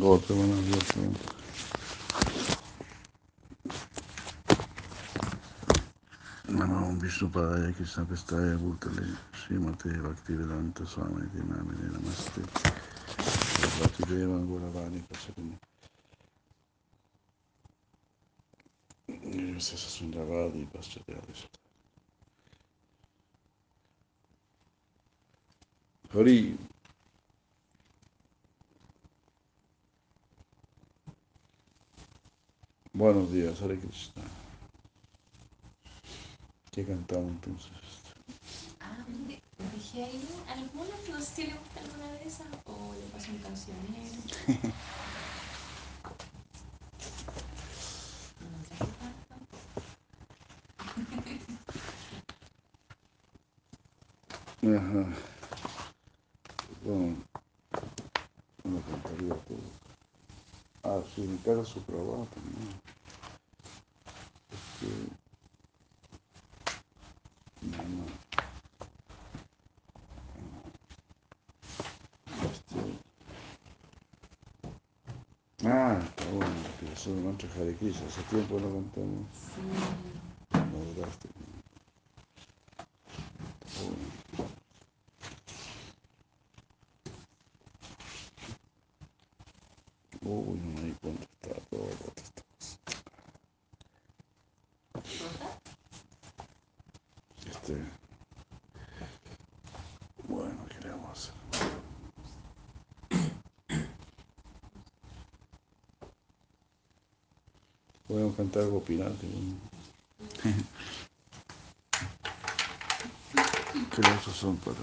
Doğru bana diyorsun. Nama un Vishnupaya, Krishna Pestaya, Bhutale, Srimate, Bhaktivedanta, Swami, Dinamine, Namaste, Bhaktivedeva, Guravani, Pasadini. Io stesso sono Ravadi, Pasadini. Hari, Buenos días, Hare Krishna. ¿Qué cantamos entonces? Ah, dije ahí algunas, no sé si le gusta alguna de esas o le paso un cancionero. Ajá. Bueno, no cantaría todo. Ah, sí, mi cara su trabajo también. Este, no, no. Este, ah, está bueno, que son Hare Krishna. Hace tiempo no cantamos. Sí. No duraste. Uy, no me di cuenta, estaba todo. Este. Bueno, ¿qué le vamos a hacer? Podemos cantar algo pirante. ¿no? ¿Qué esos son para.?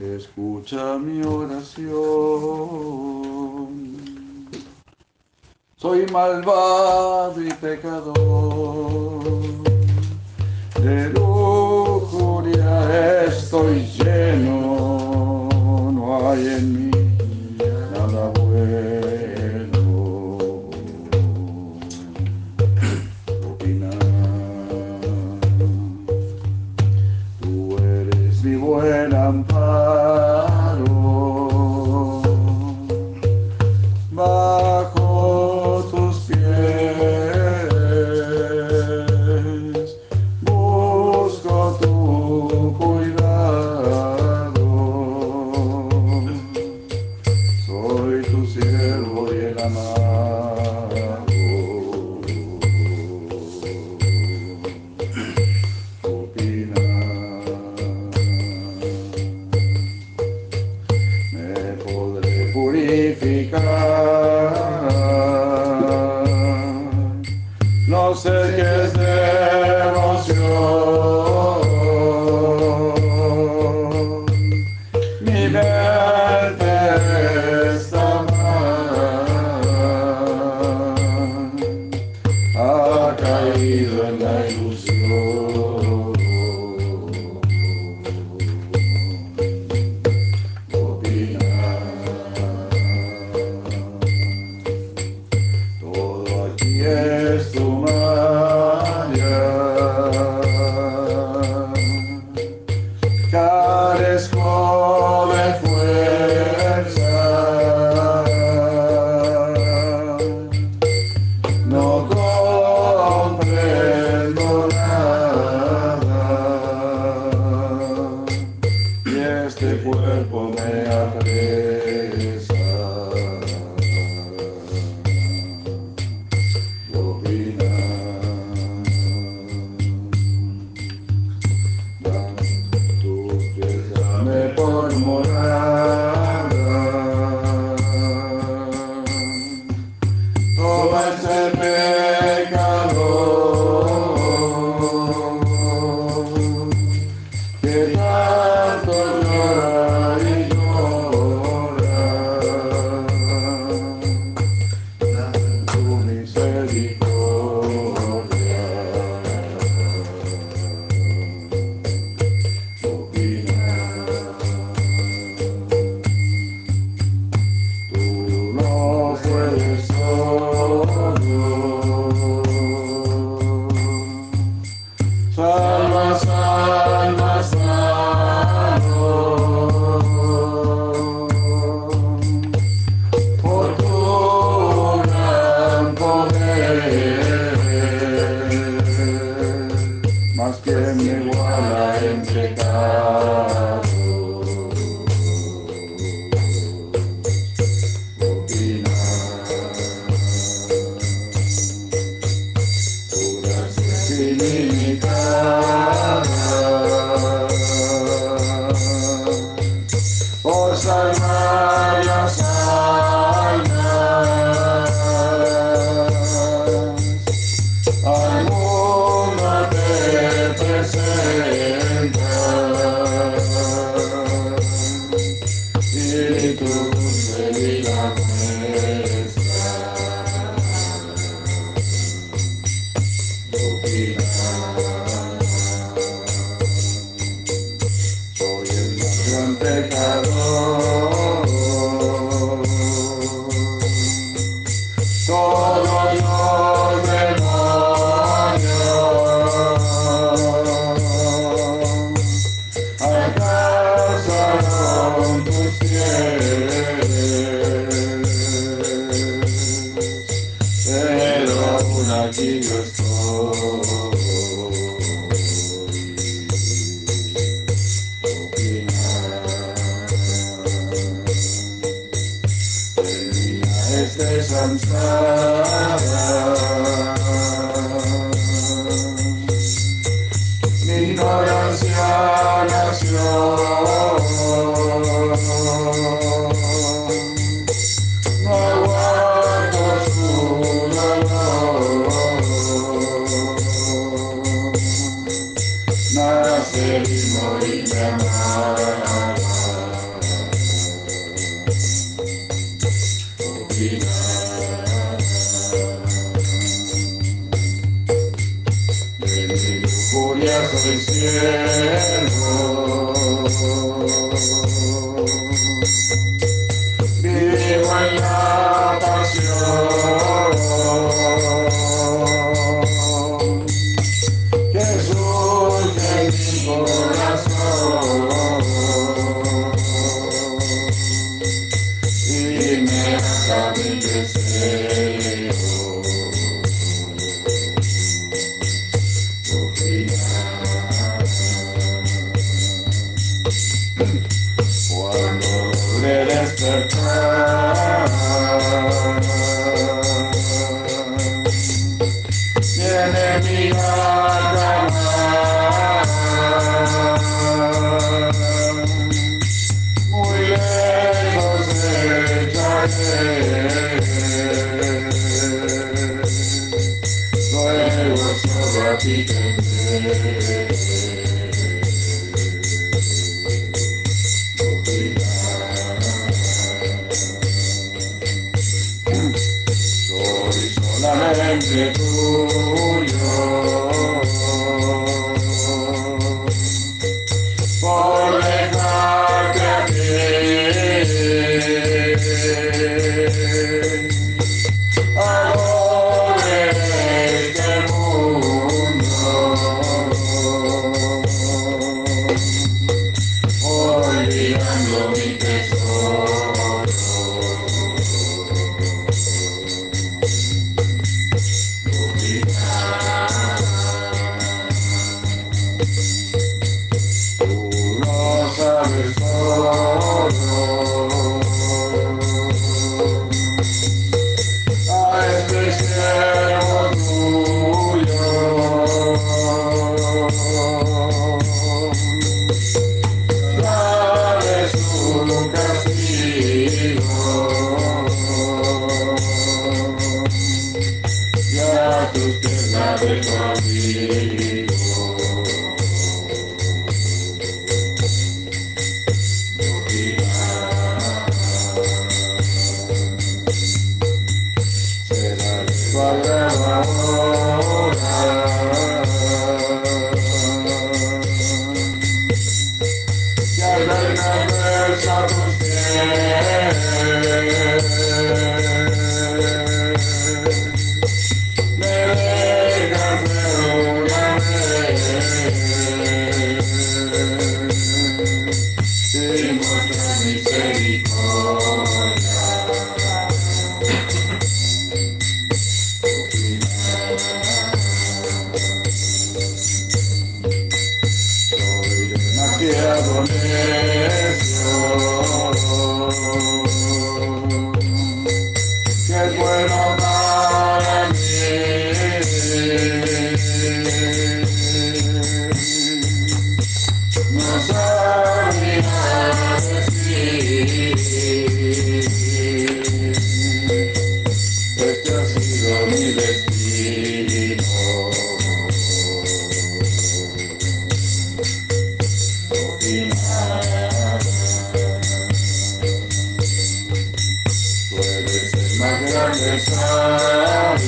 Escucha mi oración. Soy malvado y pecador. De lujuria estoy lleno. No hay en mí Cuando logré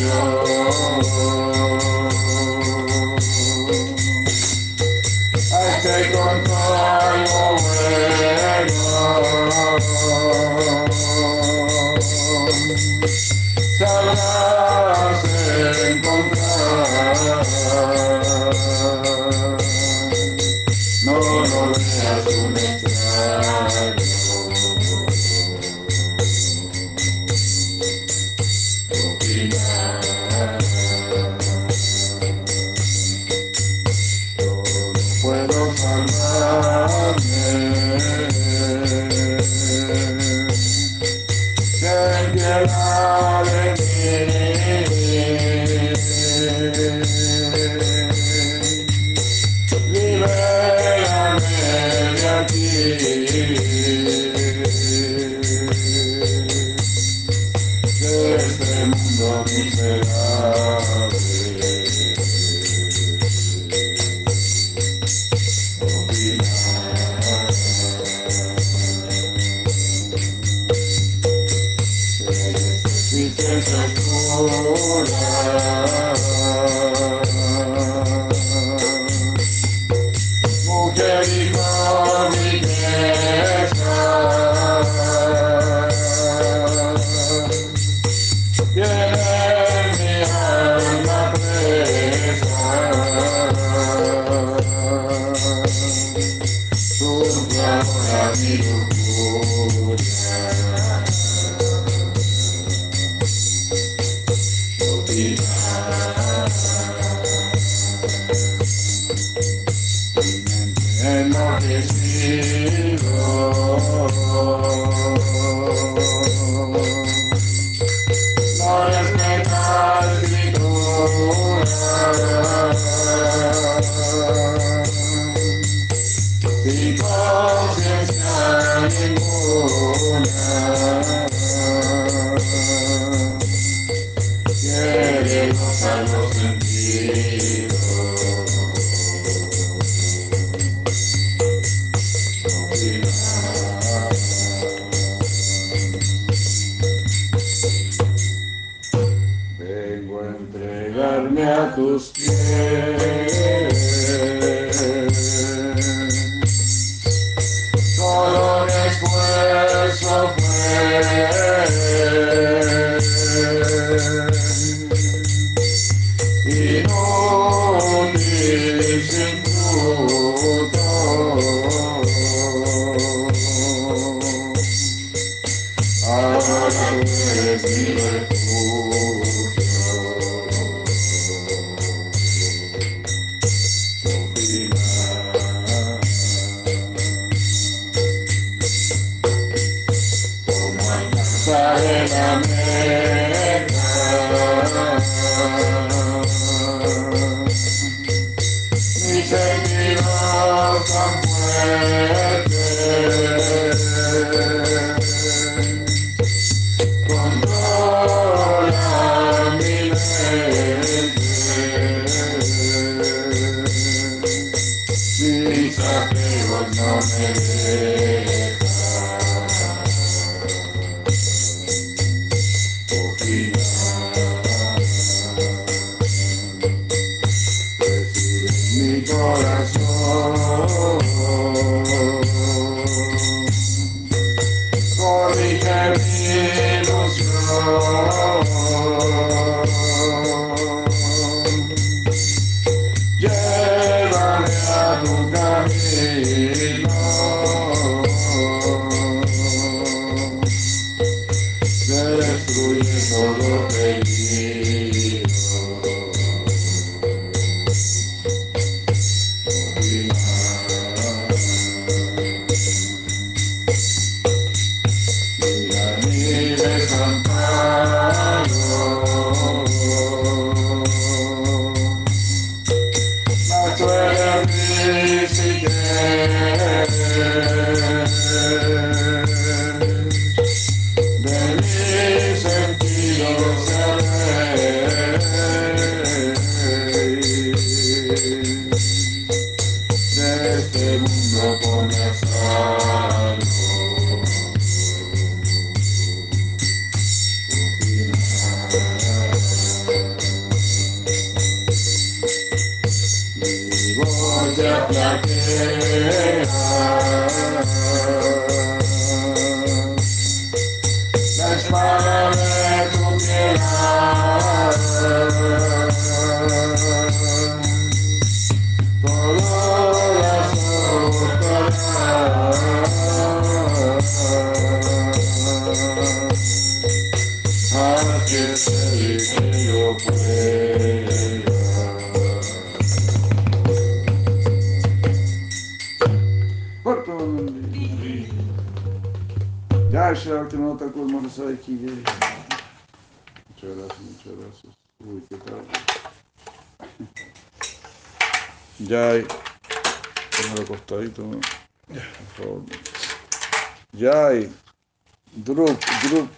sabio. Te acuerdas más de aquí. Muchas gracias, muchas gracias. Uy, qué tal. Ya hay. Póngalo acostadito, ¿no? Por favor. Ya hay. Drup, Drup.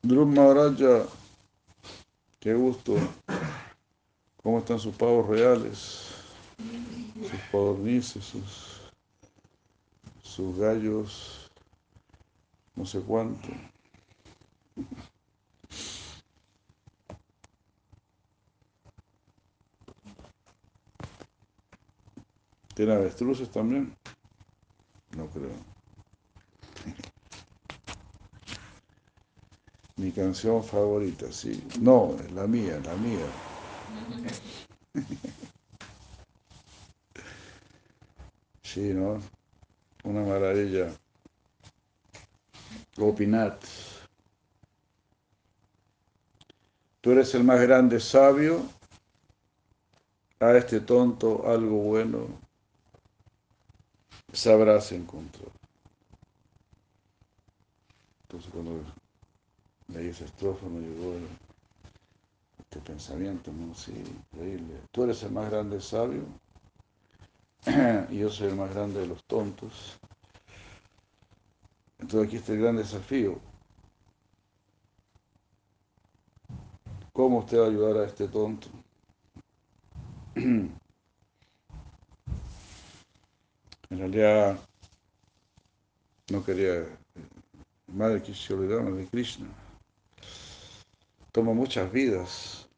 Drup Maharaja. Qué gusto. ¿Cómo están sus pavos reales? Sus codornices, sus, sus gallos, no sé cuánto. ¿Tiene avestruces también? No creo. Mi canción favorita, sí. No, es la mía, la mía. Sí, ¿no? Una maravilla. Gopinath. Tú eres el más grande sabio. A este tonto algo bueno sabrás encontrar. Entonces cuando leí esa estrofa me llegó este pensamiento, ¿no? Increíble. Tú eres el más grande sabio y yo soy el más grande de los tontos. Entonces aquí está el gran desafío. ¿Cómo usted va a ayudar a este tonto? En realidad no quería Madre Kishoridama de Krishna. Toma muchas vidas.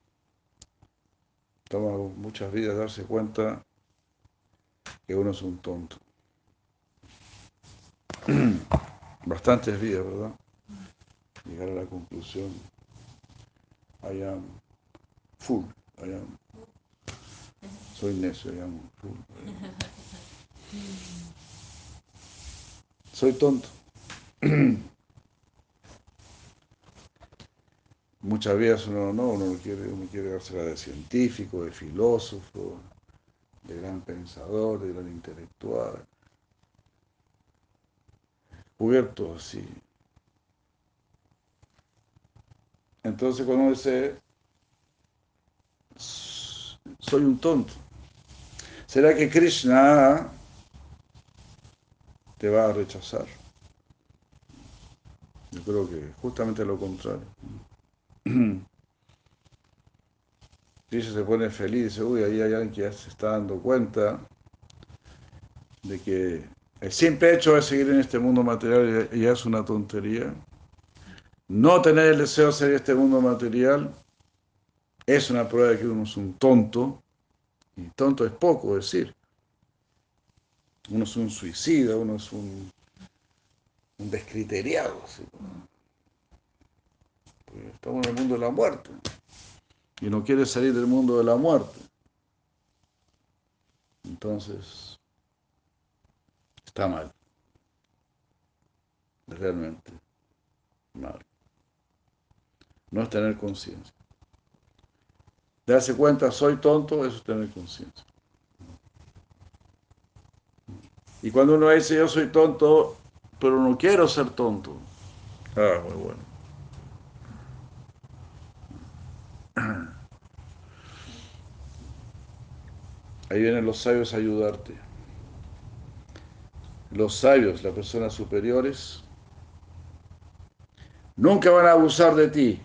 Toma muchas vidas darse cuenta que uno es un tonto. Bastantes vidas, ¿verdad? Llegar a la conclusión. I am full. I am. Soy necio, I am full. Soy tonto. Muchas veces uno no, uno quiere, uno quiere dársela de científico, de filósofo, de gran pensador, de gran intelectual. Cubierto así. Entonces cuando dice, soy un tonto, ¿será que Krishna te va a rechazar? Yo creo que justamente lo contrario. Krishna se pone feliz, dice, uy, ahí hay alguien que ya se está dando cuenta de que el simple hecho de seguir en este mundo material ya- es una tontería. No tener el deseo de seguir este mundo material es una prueba de que uno es un tonto. Y tonto es poco decir. Uno es un suicida, uno es un, descriteriado. ¿sí? Estamos en el mundo de la muerte. Y no quiere salir del mundo de la muerte. Entonces, está mal. Realmente mal. No es tener conciencia. Darse cuenta, soy tonto, eso es tener conciencia. Y cuando uno dice yo soy tonto, pero no quiero ser tonto. Ah, muy bueno. Ahí vienen los sabios a ayudarte. Los sabios, las personas superiores, nunca van a abusar de ti.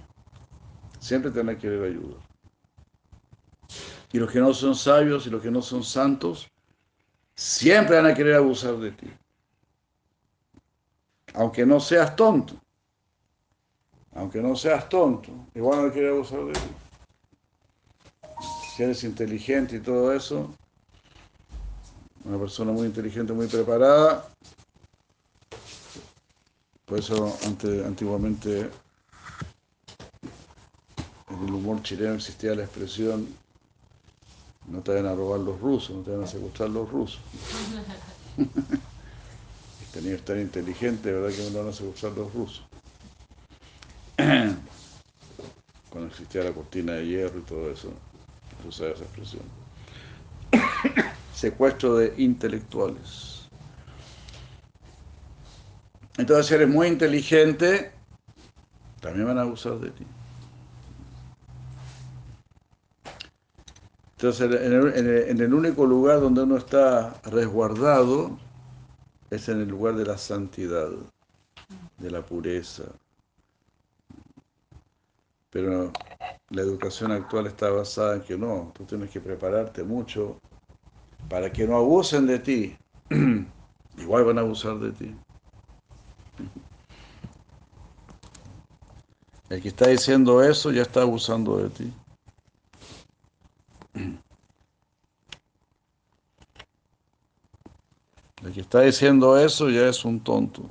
Siempre te van a querer ayudar. Y los que no son sabios y los que no son santos, siempre van a querer abusar de ti. Aunque no seas tonto. Aunque no seas tonto, igual van a querer abusar de ti. Si eres inteligente y todo eso, Una persona muy inteligente, muy preparada. Por eso ante, antiguamente en el humor chileno existía la expresión no te van a robar los rusos, no te van a secuestrar los rusos. Tenía que estar inteligente, ¿verdad? Que no van a secuestrar los rusos. Cuando existía la cortina de hierro y todo eso, se usaba esa expresión. Secuestro de intelectuales. Entonces, si eres muy inteligente, también van a abusar de ti. Entonces, en el, en el- único lugar donde uno está resguardado es en el lugar de la santidad, de la pureza. Pero la educación actual está basada en que no, tú tienes que prepararte mucho para que no abusen de ti. Igual van a abusar de ti. El que está diciendo eso ya está abusando de ti. El que está diciendo eso ya es un tonto.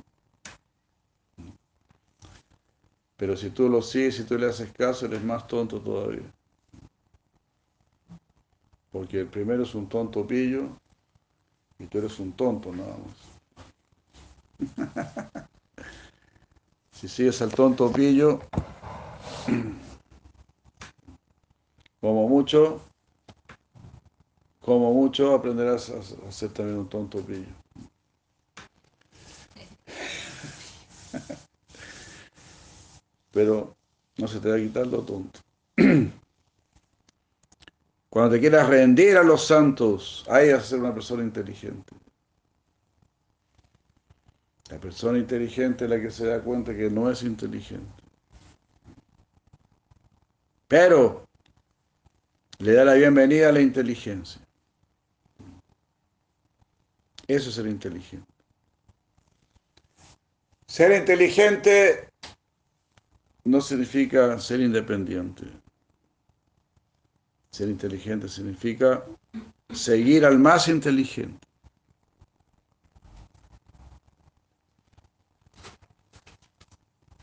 Pero si tú lo sigues, si tú le haces caso, eres más tonto todavía. Porque el primero es un tonto pillo y tú eres un tonto nada más. si sigues al tonto pillo, como mucho, como mucho aprenderás a ser también un tonto pillo. Pero no se te va a quitar lo tonto. Cuando te quieras rendir a los santos, ahí vas ser una persona inteligente. La persona inteligente es la que se da cuenta que no es inteligente. Pero le da la bienvenida a la inteligencia. Eso es ser inteligente. Ser inteligente no significa ser independiente. Ser inteligente significa seguir al más inteligente.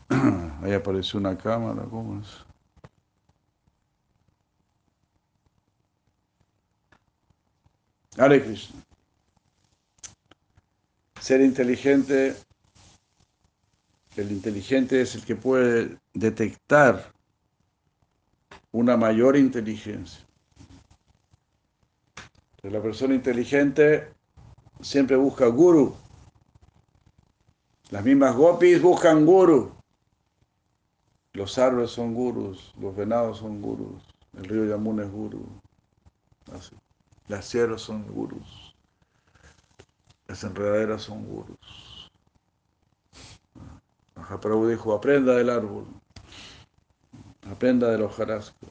Ahí apareció una cámara, ¿cómo es? Hare Krishna. Ser inteligente, el inteligente es el que puede detectar una mayor inteligencia. La persona inteligente siempre busca guru. Las mismas gopis buscan guru. Los árboles son gurus, los venados son gurus, el río Yamuna es guru. Las sierras son gurus. Las enredaderas son gurus. Mahaprabhu dijo, aprenda del árbol, aprenda del hojarasco.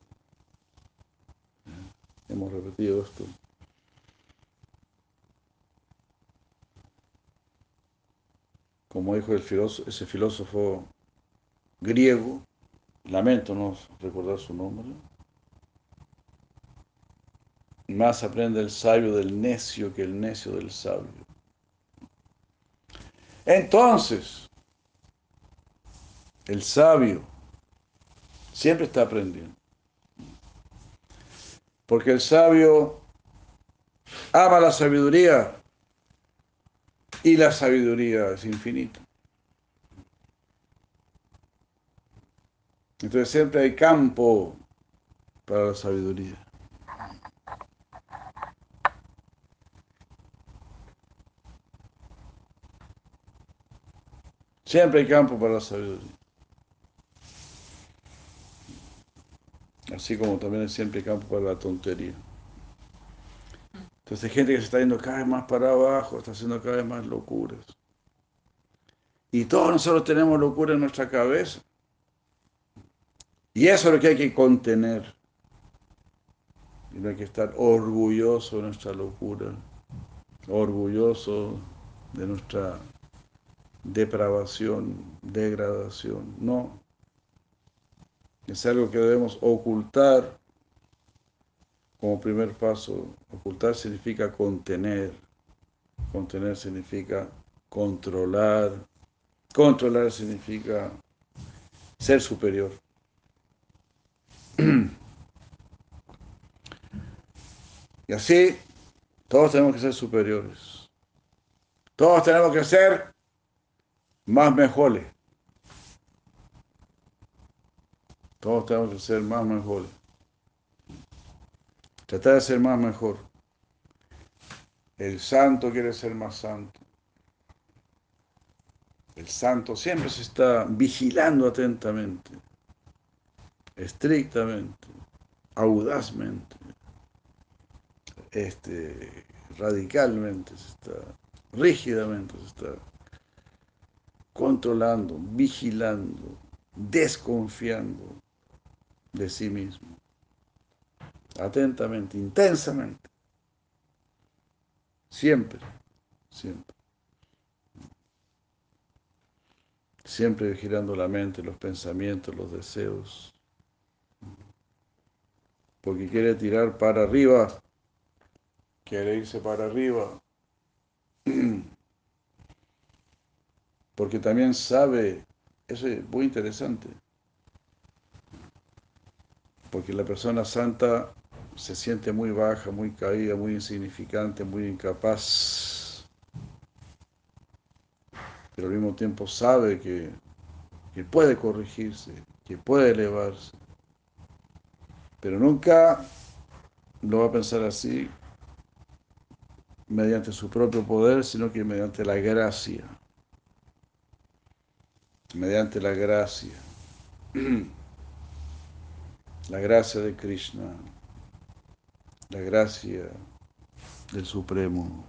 Hemos repetido esto. Como dijo el filósofo, ese filósofo griego, lamento no recordar su nombre, más aprende el sabio del necio que el necio del sabio. Entonces, el sabio siempre está aprendiendo. Porque el sabio ama la sabiduría y la sabiduría es infinita. Entonces siempre hay campo para la sabiduría. Siempre hay campo para la sabiduría. Así como también hay siempre campo para la tontería. Entonces hay gente que se está yendo cada vez más para abajo, está haciendo cada vez más locuras. Y todos nosotros tenemos locura en nuestra cabeza. Y eso es lo que hay que contener. Y no hay que estar orgulloso de nuestra locura, orgulloso de nuestra depravación, degradación. No. Es algo que debemos ocultar como primer paso. Ocultar significa contener, Contener significa controlar. Controlar significa ser superior. Y así, todos tenemos que ser superiores. Todos tenemos que ser más mejores. Todos tenemos que ser más mejores. Tratar de ser más mejor. El santo quiere ser más santo. El santo siempre se está vigilando atentamente, estrictamente, audazmente, este, radicalmente, se está, rígidamente se está controlando, vigilando, desconfiando de sí mismo, atentamente, intensamente, siempre, siempre. Siempre vigilando la mente, los pensamientos, los deseos. Porque quiere tirar para arriba, quiere irse para arriba. Porque también sabe, eso es muy interesante, porque la persona santa se siente muy baja, muy caída, muy insignificante, muy incapaz, pero al mismo tiempo sabe que, que puede corregirse, que puede elevarse, pero nunca lo va a pensar así mediante su propio poder, sino que mediante la gracia, mediante la gracia. la gracia de Krishna, la gracia del Supremo.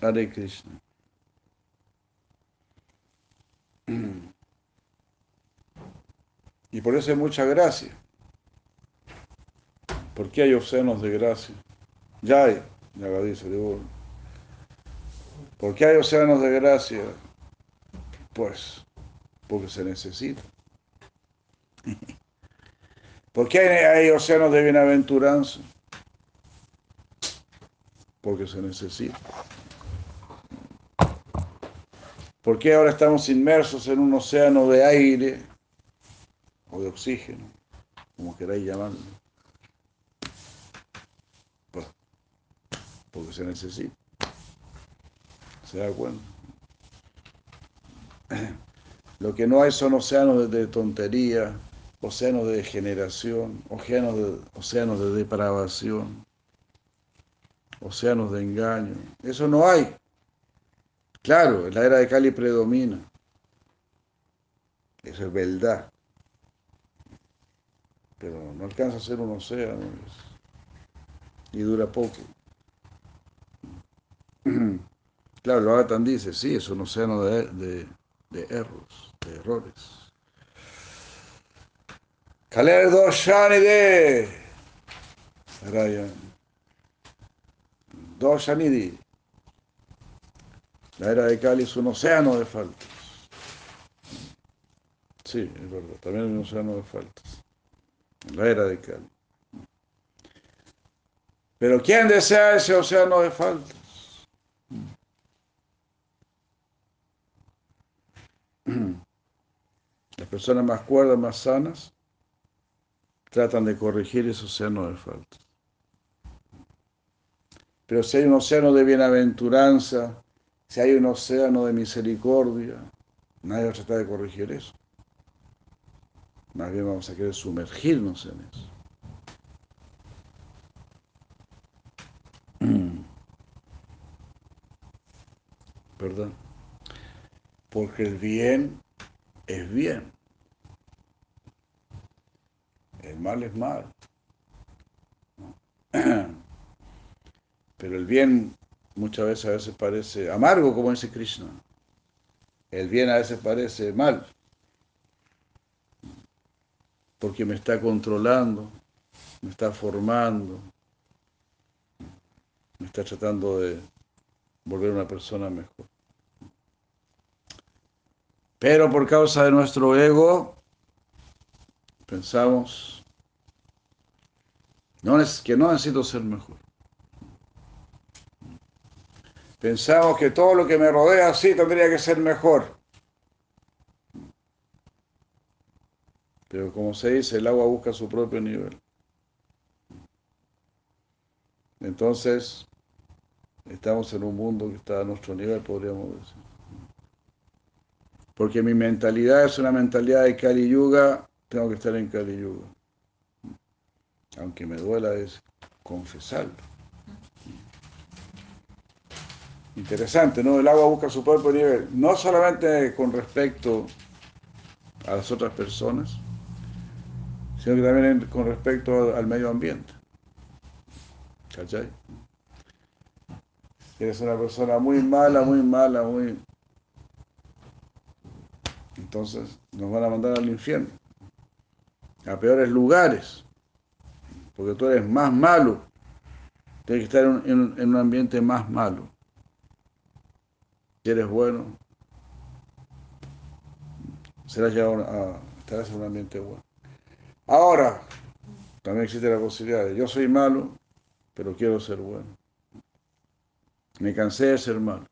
Hare Krishna. Y por eso hay mucha gracia. Porque hay océanos de gracia. Ya hay. Ya dice de ¿Por qué hay océanos de gracia? Pues porque se necesita. ¿Por qué hay, océanos de bienaventuranza? Porque se necesita. ¿Por qué ahora estamos inmersos en un océano de aire o de oxígeno, como queráis llamarlo? porque se necesita. ¿Se da cuenta? Lo que no hay son océanos de tontería, océanos de degeneración, océanos de, océanos de depravación, océanos de engaño. Eso no hay. Claro, la era de Cali predomina. Eso es verdad. Pero no alcanza a ser un océano y dura poco. Claro, lo Agatan dice, sí, es un océano de, de, de errores, de errores. Kaler Doshani de. Doshanidi. La era de Cali es un océano de faltas. Sí, es verdad, también es un océano de faltas. La era de Cali. Pero ¿quién desea ese océano de faltas? Las personas más cuerdas, más sanas, tratan de corregir ese océano de faltas. Pero si hay un océano de bienaventuranza, si hay un océano de misericordia, nadie va a tratar de corregir eso. Más bien vamos a querer sumergirnos en eso. ¿Verdad? Porque el bien es bien. El mal es mal. Pero el bien muchas veces a veces parece amargo, como dice Krishna. El bien a veces parece mal. Porque me está controlando, me está formando, me está tratando de volver una persona mejor. Pero por causa de nuestro ego, pensamos no es, que no necesito ser mejor. Pensamos que todo lo que me rodea sí tendría que ser mejor. Pero como se dice, el agua busca su propio nivel. Entonces, estamos en un mundo que está a nuestro nivel, podríamos decir. Porque mi mentalidad es una mentalidad de Kali Yuga, tengo que estar en Kali Yuga. Aunque me duela es confesarlo. Interesante, ¿no? El agua busca su propio nivel, no solamente con respecto a las otras personas, sino que también con respecto al medio ambiente. ¿Cachai? Eres una persona muy mala, muy mala, muy... Entonces nos van a mandar al infierno, a peores lugares, porque tú eres más malo, tienes que estar en, un ambiente más malo. Si eres bueno, serás llevado a, estarás en un ambiente bueno. Ahora, también existe la posibilidad de yo soy malo, pero quiero ser bueno. Me cansé de ser malo.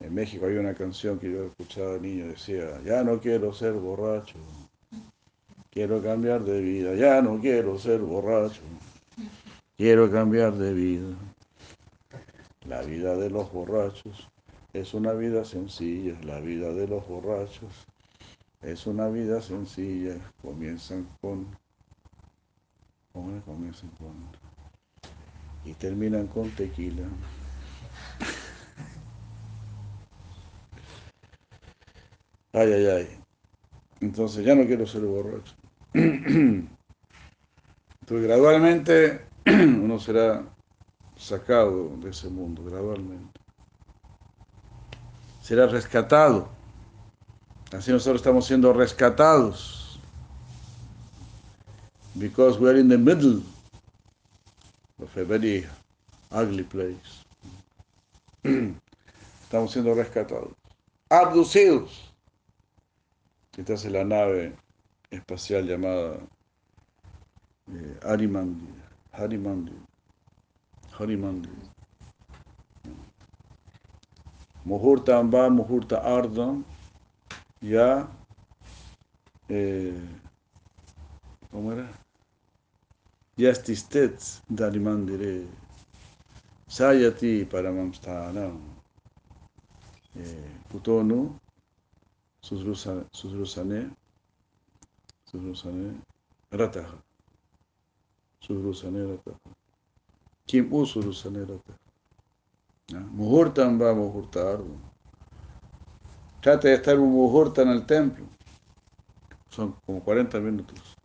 En México hay una canción que yo escuchaba de niño, decía, ya no quiero ser borracho, quiero cambiar de vida, ya no quiero ser borracho, quiero cambiar de vida. La vida de los borrachos es una vida sencilla, la vida de los borrachos es una vida sencilla. Comienzan con, ¿cómo comienzan con? Y terminan con tequila. Ay, ay, ay. Entonces ya no quiero ser borracho. Entonces gradualmente uno será sacado de ese mundo, gradualmente. Será rescatado. Así nosotros estamos siendo rescatados. Because we are in the middle of a very ugly place. Estamos siendo rescatados. Abducidos. Esta es la nave espacial llamada eh, Harimandi. Harimandi. Harimandi. Muhurta Amba, Muhurta Arda, ya, eh, ¿cómo era? Yastistet Darimandire, Sayati Paramamsthanam, Putonu, Susrusane, Susrusane, Rataha, Susrusane Rataha, Kim U Surusane Rataha. Muhurtam va Muhurta Arda. Trate de estar un muhurta en el templo. Son como 40 minutos.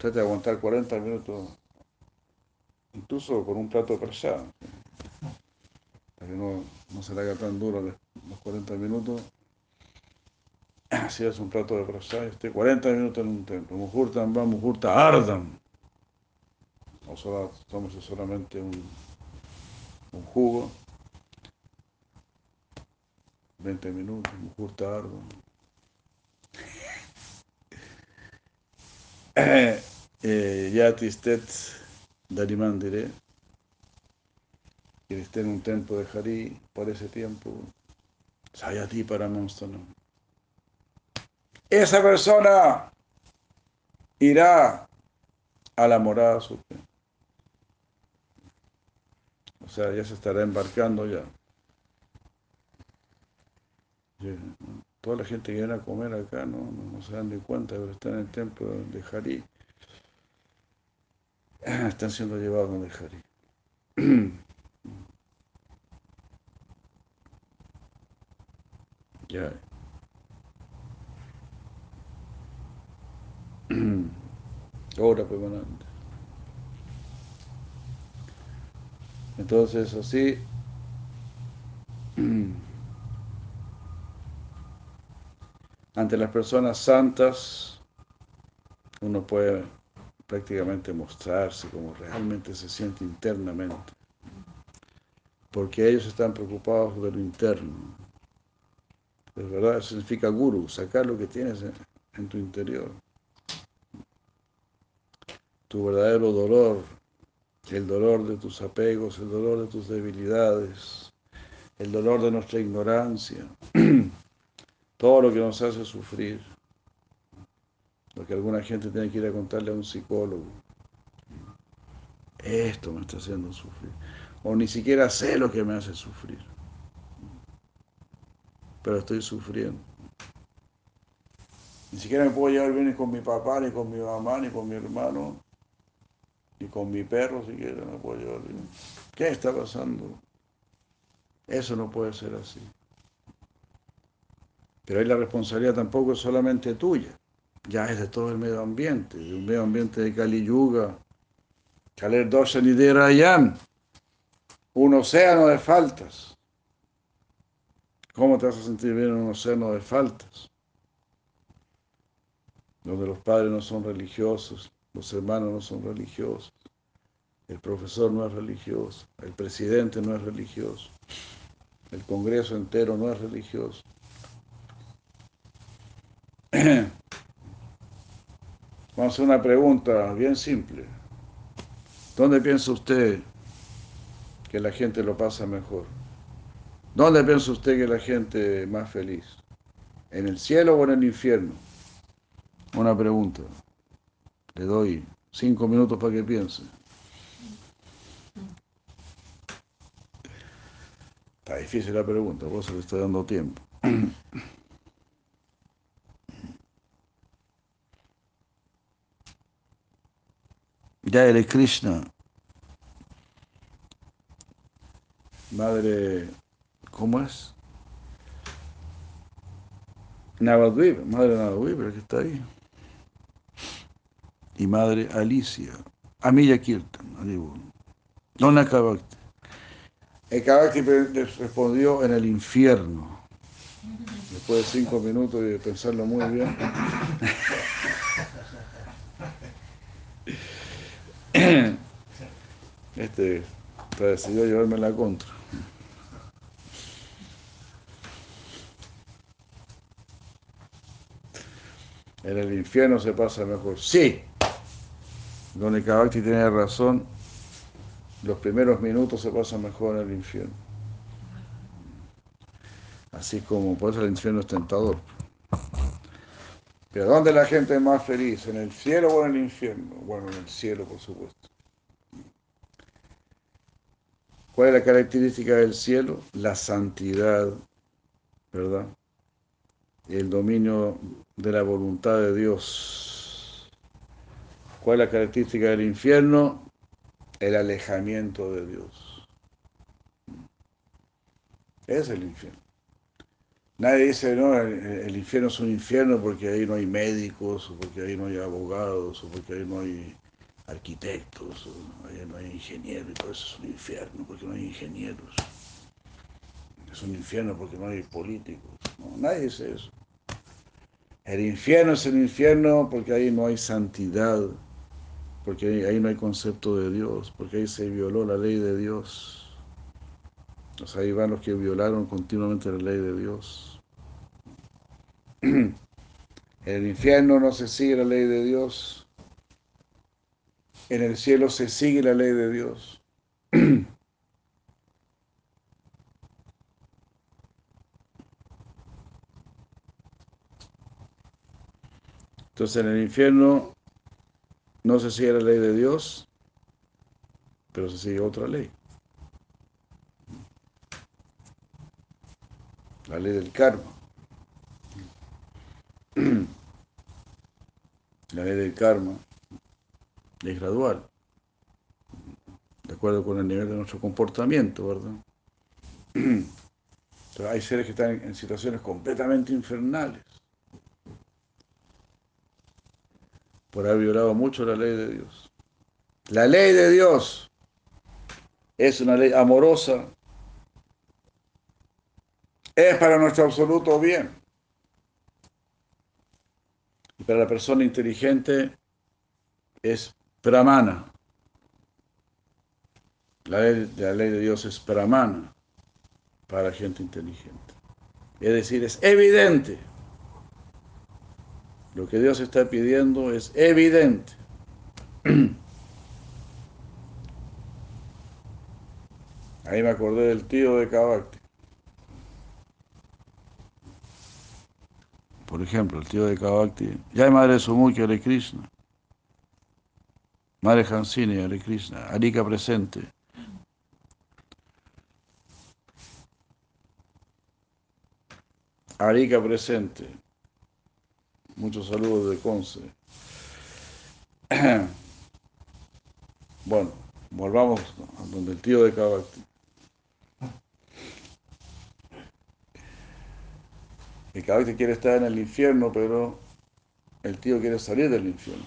Trate de aguantar 40 minutos, incluso con un plato prasada. Para que no, no se le haga tan duro los 40 minutos. Si es un plato de prasada, esté 40 minutos en un templo. Muhurtam va Muhurta Ardam. O solo, solamente un, un jugo 20 minutos, mejor tarde. eh, ya Tistet Darimán diré, que esté en un templo de Harí por ese tiempo, Sayati para Monstano. Esa persona irá a la morada suprema. O sea, ya se estará embarcando ya. Toda la gente que viene a comer acá no, no, se dan ni cuenta, pero están en el templo de Harí. Están siendo llevados donde Harí. Ya. Ahora permanente. Entonces, así. Ante las personas santas uno puede prácticamente mostrarse como realmente se siente internamente. Porque ellos están preocupados de lo interno. Es verdad, eso significa guru, sacar lo que tienes en, en tu interior. Tu verdadero dolor, el dolor de tus apegos, el dolor de tus debilidades, el dolor de nuestra ignorancia, todo lo que nos hace sufrir, lo que alguna gente tiene que ir a contarle a un psicólogo. Esto me está haciendo sufrir. O ni siquiera sé lo que me hace sufrir. Pero estoy sufriendo. Ni siquiera me puedo llevar bien con mi papá, ni con mi mamá, ni con mi hermano, ni con mi perro siquiera me puedo llevar bien. ¿Qué está pasando? Eso no puede ser así. Pero ahí la responsabilidad tampoco es solamente tuya, ya es de todo el medio ambiente, de un medio ambiente de Kali Yuga, Kaler Doshan y de Rayan, un océano de faltas. ¿Cómo te vas a sentir bien en un océano de faltas? Donde los padres no son religiosos, los hermanos no son religiosos, el profesor no es religioso, el presidente no es religioso, el Congreso entero no es religioso. Vamos a hacer una pregunta bien simple. ¿Dónde piensa usted que la gente lo pasa mejor? ¿Dónde piensa usted que la gente más feliz? ¿En el cielo o en el infierno? Una pregunta. Le doy cinco minutos para que piense. Está difícil la pregunta, por eso le estoy dando tiempo. Ya eres Krishna. Madre, ¿cómo es? Navadvip, madre Navadvip, que está ahí. Y madre Alicia. Amilla Kirtan, Adibu. Dona Kavakti. El Kavakti respondió en el infierno. Después de cinco minutos de pensarlo muy bien. Este decidió llevarme la contra. En el infierno se pasa mejor. Sí, donde Kavakti tiene razón, los primeros minutos se pasan mejor en el infierno. Así como por eso el infierno es tentador. Pero ¿dónde la gente es más feliz? ¿En el cielo o en el infierno? Bueno, en el cielo, por supuesto. ¿Cuál es la característica del cielo? La santidad, ¿verdad? El dominio de la voluntad de Dios. ¿Cuál es la característica del infierno? El alejamiento de Dios. Es el infierno. Nadie dice, no, el, infierno es un infierno porque ahí no hay médicos, o porque ahí no hay abogados, o porque ahí no hay arquitectos, o ahí no hay ingenieros, y por eso es un infierno, porque no hay ingenieros. Es un infierno porque no hay políticos. Nadie dice eso. El infierno es el infierno porque ahí no hay santidad, porque ahí no hay concepto de Dios, porque ahí se violó la ley de Dios. Ahí van los que violaron continuamente la ley de Dios. En el infierno no se sigue la ley de Dios. En el cielo se sigue la ley de Dios. Entonces en el infierno no se sigue la ley de Dios, pero se sigue otra ley. La ley del karma. La ley del karma es gradual, de acuerdo con el nivel de nuestro comportamiento, ¿verdad? Hay seres que están en situaciones completamente infernales por haber violado mucho la ley de Dios. La ley de Dios es una ley amorosa, es para nuestro absoluto bien. Y para la persona inteligente es pramana. La ley, la ley de Dios es pramana para gente inteligente. Es decir, es evidente. Lo que Dios está pidiendo es evidente. Ahí me acordé del tío de Kavakti. Por ejemplo, el tío de Kavakti. Ya hay madre Sumukhi Hare Krishna. Madre Hansini Hare Krishna. Arika presente. Arica presente. Muchos saludos de Conce. Bueno, volvamos a donde el tío de Kabakti. El Kabakti quiere estar en el infierno, pero el tío quiere salir del infierno.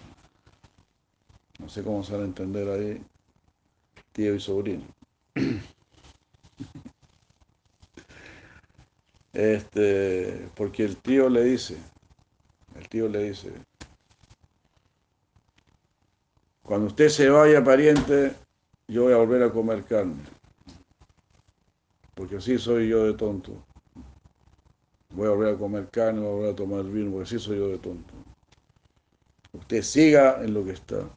No sé cómo se van a entender ahí tío y sobrino. Este, porque el tío le dice, el tío le dice, cuando usted se vaya, pariente, yo voy a volver a comer carne. Porque así soy yo de tonto. Voy a volver a comer carne, voy a volver a tomar vino, porque así soy yo de tonto. Usted siga en lo que está.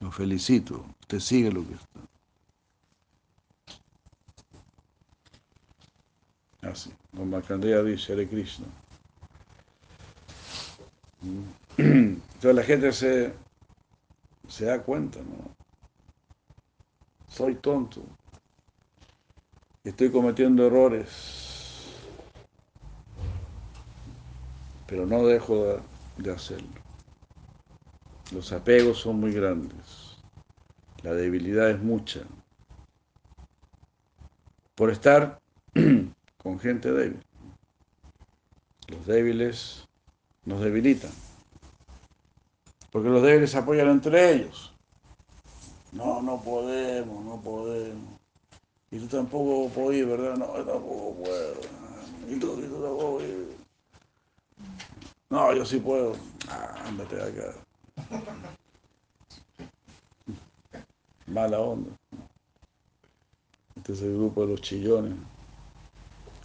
Lo felicito. Usted sigue lo que está. Así. Don Markandeya dice, Hare Krishna. Entonces la gente se, se da cuenta, ¿no? Soy tonto. Estoy cometiendo errores. Pero no dejo de, hacerlo. Los apegos son muy grandes. La debilidad es mucha. Por estar con gente débil. Los débiles nos debilitan. Porque los débiles se apoyan entre ellos. No, no podemos, no podemos. Y tú tampoco podés, ¿verdad? No, yo tampoco puedo. Y tú, y tú tampoco. No, yo sí puedo. Ah, ándate acá. Mala onda. Este es el grupo de los chillones.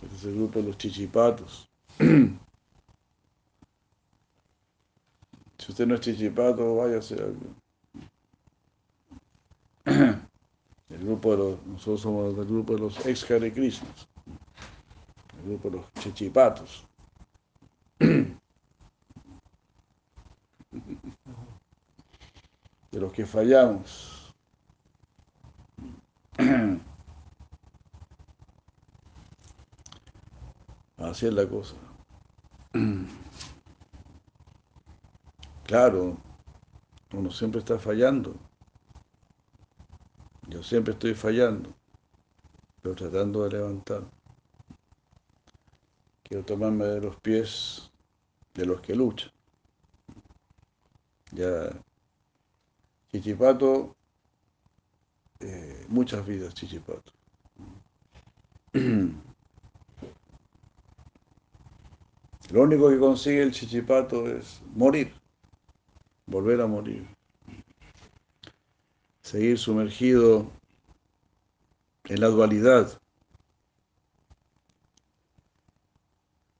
Este es el grupo de los chichipatos. Si usted no es chichipato, váyase grupo de los, nosotros somos del grupo de los ex Hare Krishnas. El grupo de los chichipatos. De los que fallamos. Así es la cosa. Claro, uno siempre está fallando. Yo siempre estoy fallando, pero tratando de levantar. Quiero tomarme de los pies de los que luchan. Ya, Chichipato, eh, muchas vidas, Chichipato. Lo único que consigue el Chichipato es morir, volver a morir, seguir sumergido en la dualidad.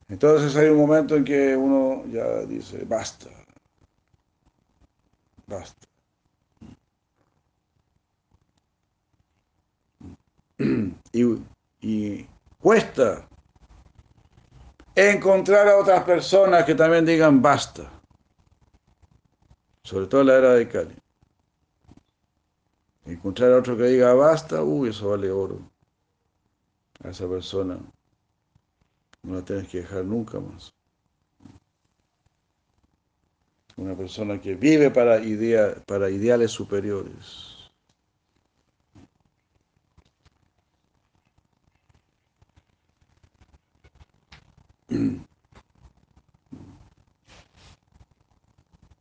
Entonces hay un momento en que uno ya dice, basta, basta. Y, cuesta encontrar a otras personas que también digan basta. Sobre todo en la era de Cali. Encontrar a otro que diga basta, uy, eso vale oro. A esa persona no la tienes que dejar nunca más. Una persona que vive para, idea, para ideales superiores.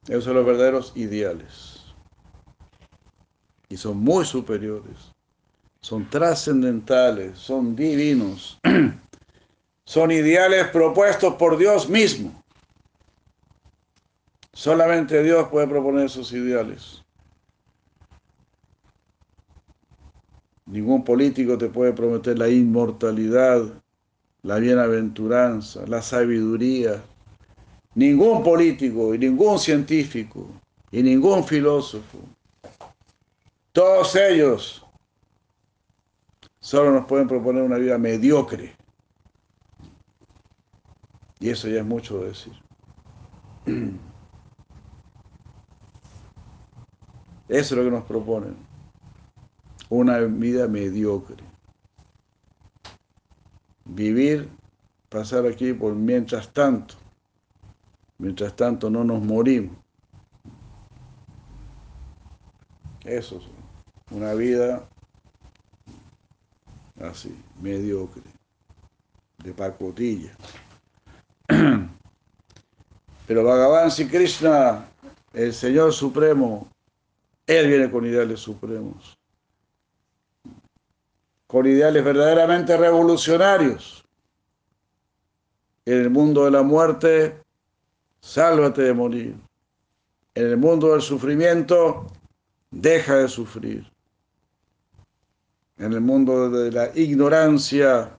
Esos son los verdaderos ideales. Y son muy superiores. Son trascendentales, son divinos. Son ideales propuestos por Dios mismo. Solamente Dios puede proponer esos ideales. Ningún político te puede prometer la inmortalidad, la bienaventuranza, la sabiduría. Ningún político y ningún científico y ningún filósofo. Todos ellos solo nos pueden proponer una vida mediocre. Y eso ya es mucho decir. Eso es lo que nos proponen. Una vida mediocre. Vivir, pasar aquí por mientras tanto. Mientras tanto no nos morimos. Eso es una vida así, mediocre, de pacotilla. Pero Bhagavan Sri Krishna, el Señor Supremo, Él viene con ideales supremos, con ideales verdaderamente revolucionarios. En el mundo de la muerte, sálvate de morir. En el mundo del sufrimiento, deja de sufrir. En el mundo de la ignorancia,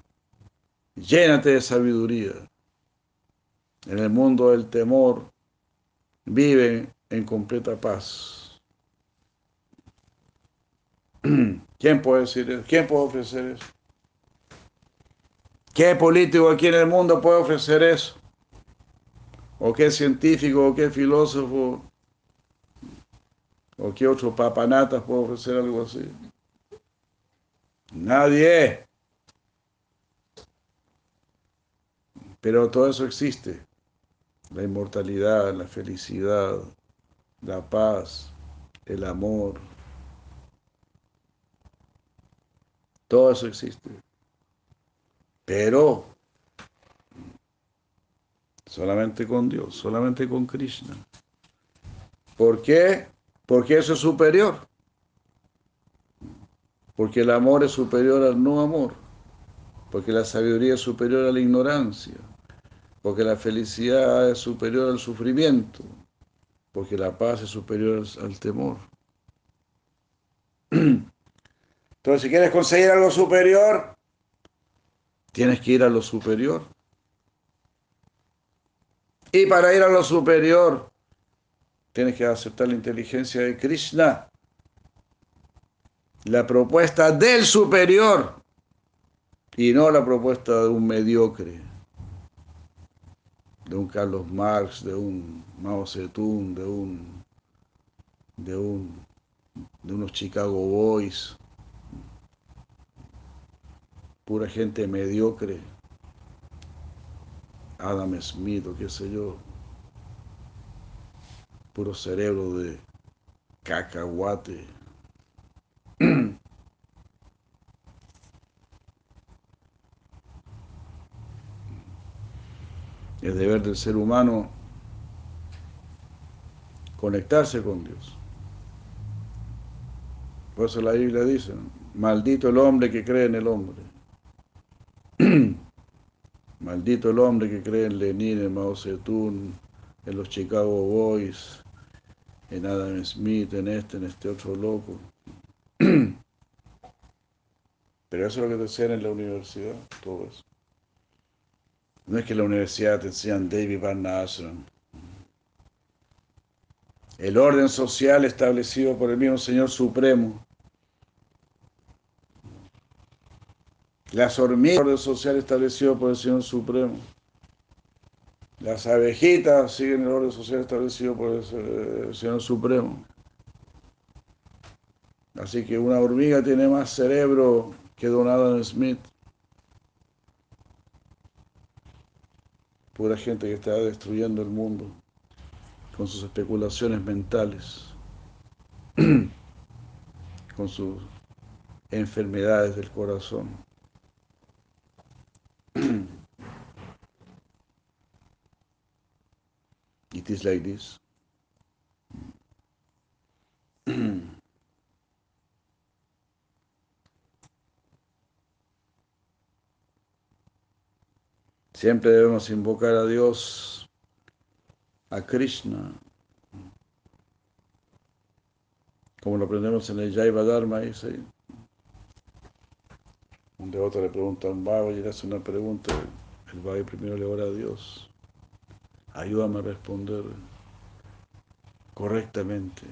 llénate de sabiduría. En el mundo del temor, vive en completa paz. ¿Quién puede decir eso? ¿Quién puede ofrecer eso? ¿Qué político aquí en el mundo puede ofrecer eso? ¿O qué científico o qué filósofo ¿O qué otro papanatas puede ofrecer algo así? Nadie. Pero todo eso existe. La inmortalidad, la felicidad, la paz, el amor. Todo eso existe. Pero solamente con Dios, solamente con Krishna. ¿Por qué? Porque eso es superior. Porque el amor es superior al no amor. Porque la sabiduría es superior a la ignorancia. Porque la felicidad es superior al sufrimiento. Porque la paz es superior al temor. Entonces, si quieres conseguir algo superior, tienes que ir a lo superior. Y para ir a lo superior, tienes que aceptar la inteligencia de Krishna, la propuesta del superior y no la propuesta de un mediocre, de un Carlos Marx, de un Mao Zedong, de un de un de unos Chicago Boys, pura gente mediocre, Adam Smith o qué sé yo. Puro cerebro de cacahuate. Es deber del ser humano conectarse con Dios. Por eso la Biblia dice, maldito el hombre que cree en el hombre. maldito el hombre que cree en Lenin, en Mao Zedong, en los Chicago Boys, en Adam Smith, en este, en este otro loco. Pero eso es lo que te enseñan en la universidad, todo eso. No es que en la universidad te enseñan David Van Ashram. El orden social establecido por el mismo Señor Supremo. Las hormigas, el orden social establecido por el Señor Supremo. Las abejitas siguen el orden social establecido por el Señor Supremo. Así que una hormiga tiene más cerebro que Don Adam Smith. Pura gente que está destruyendo el mundo con sus especulaciones mentales, con sus enfermedades del corazón. It is like this. Siempre debemos invocar a Dios, a Krishna, Como lo aprendemos en el Jaiva Dharma, ahí. Un devoto le pregunta a un vago y le hace una pregunta. El vago primero le ora a Dios. Ayúdame a responder correctamente.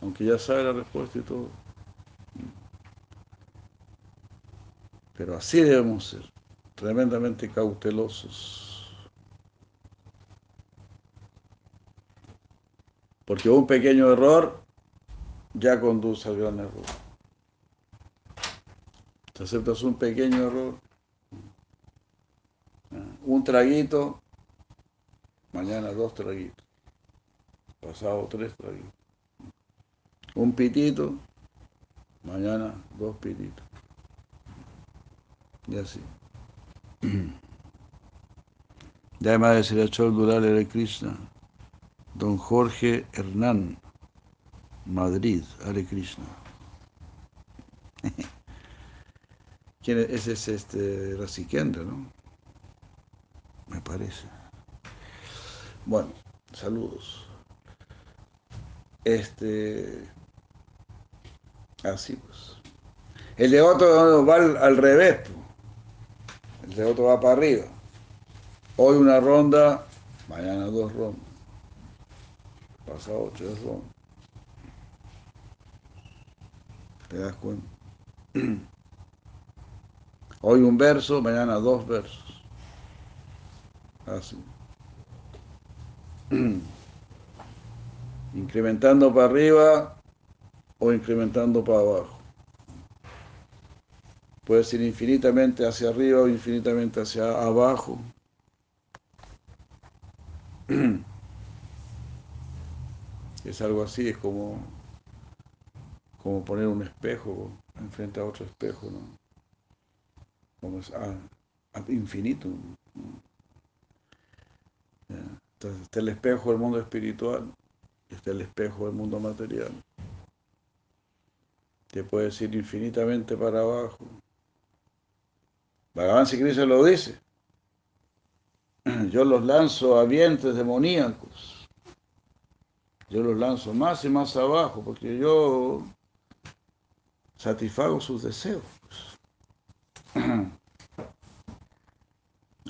Aunque ya sabe la respuesta y todo. Pero así debemos ser, tremendamente cautelosos. Porque un pequeño error ya conduce al gran error. Si aceptas un pequeño error, un traguito, mañana dos traguitos, pasado tres traguitos. Un pitito, mañana dos pititos. Y así. Además de Sirachol Dural Hare Krishna, don Jorge Hernán, Madrid, Hare Krishna. ¿Quién es? Ese es este Rasikendra, ¿no? Me parece. Bueno, saludos. Este. Así pues. El devoto va al, al revés. pues. El devoto va para arriba. Hoy una ronda, mañana dos rondas. Pasado tres rondas. ¿Te das cuenta? Hoy un verso, mañana dos versos. Así. Incrementando para arriba o incrementando para abajo. Puede ser infinitamente hacia arriba o infinitamente hacia abajo. Es algo así, es como, como poner un espejo enfrente a otro espejo, ¿no? Como es infinito. Entonces está el espejo del mundo espiritual está el espejo del mundo material. Te puedes ir infinitamente para abajo. Bhagavan Krishna lo dice. Yo los lanzo a vientres demoníacos. Yo los lanzo más y más abajo porque yo satisfago sus deseos.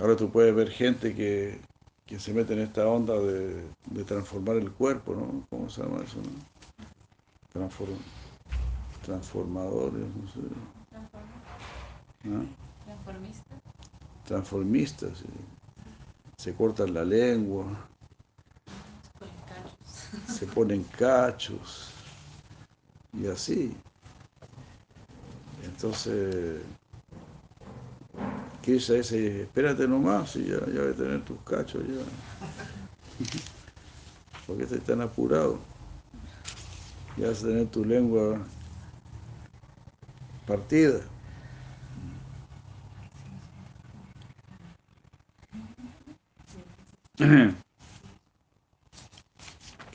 Ahora tú puedes ver gente que, que se mete en esta onda de, de, transformar el cuerpo, ¿no? ¿Cómo se llama eso? No? Transform, transformadores, no sé. ¿Ah? Transformista. Transformistas, sí. se cortan la lengua, Con cachos. se ponen cachos y así. Entonces, Krishna dice, espérate nomás y ya, ya voy a tener tus cachos ya. ¿Por qué estás tan apurado? Ya vas a tener tu lengua partida.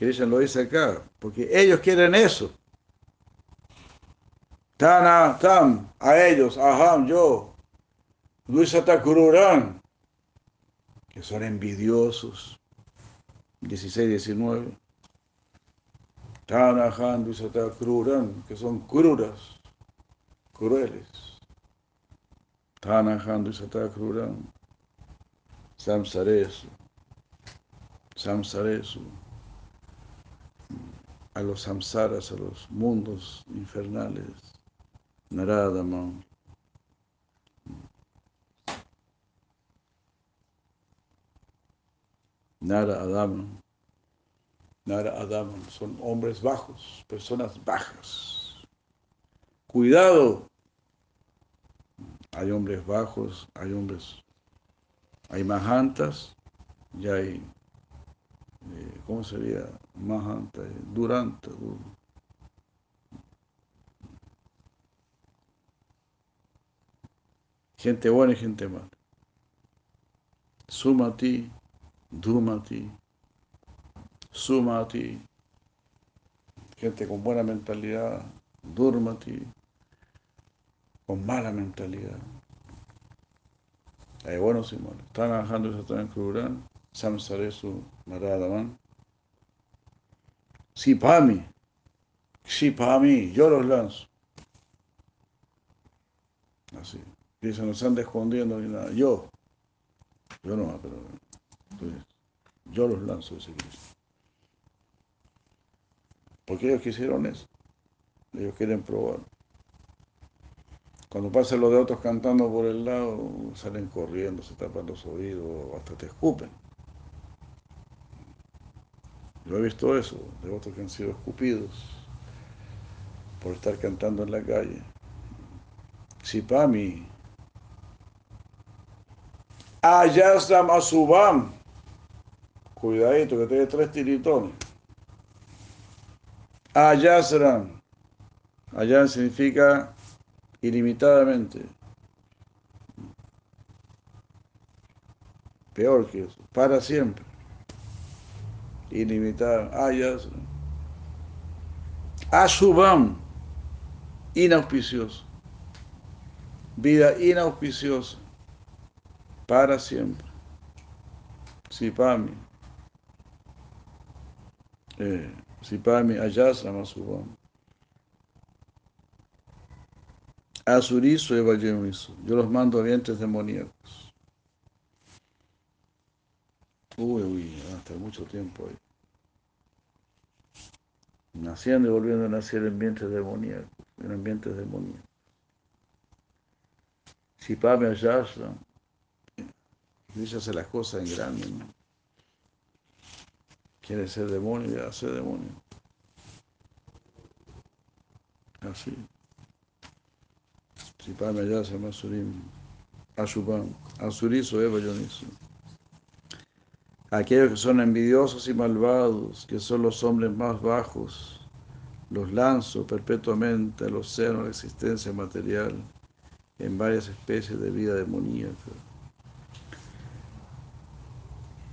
Krishna lo dice acá, porque ellos quieren eso. Tana, tam, a ellos, aham, yo, Luisata Kururan, que son envidiosos. 16, 19. Tana, aham, Luisata Kururan, que son cruras, crueles. Tana, aham, Luisata Kururan, Samsaresu, Samsaresu a los samsaras, a los mundos infernales. Naradama. Nara Adama. Nara Adama. Son hombres bajos, personas bajas. Cuidado. Hay hombres bajos, hay hombres, hay mahantas y hay eh, ¿cómo sería? Mahanta, eh, Duranta. du- Gente buena y gente mala. Sumati, Dumati, Sumati. Gente con buena mentalidad, Durmati, con mala mentalidad. Hay buenos y malos. Están trabajando y se están Samsaresu Naradaman. Sipami. Sipami. Yo los lanzo. Así. No se anda escondiendo ni nada. Yo. Yo no, pero. Yo los lanzo, ese Krishna. Porque ellos quisieron eso. Ellos quieren probar. Cuando pasan los de otros cantando por el lado, salen corriendo, se tapan los oídos, hasta te escupen. Yo he visto eso, de otros que han sido escupidos por estar cantando en la calle. Sipami. Ayasram Asubam. Cuidadito, que tiene tres tiritones. Ayasram. Ayam significa ilimitadamente. Peor que eso, para siempre. Ilimitado. Ayasram. Ashubam. Inauspicioso. Vida inauspiciosa. Para siempre. Sipami. Eh, Sipami Ayasram Asubam. Asurizo Evayemiso. Yo los mando a vientres demoníacos. Uy, uy, van a estar mucho tiempo ahí. Naciendo y volviendo a nacer en vientres demoníacos, en ambientes demoníacos. Si Pame Ayasra, ella hace las cosas en grande, ¿no? Quiere ser demonio, ya ser demonio. Así. Sipame Ayasa Masurim Ashubam Asurizo Eva Yoniso. Aquellos que son envidiosos y malvados, que son los hombres más bajos, los lanzo perpetuamente al océano de la existencia material en varias especies de vida demoníaca.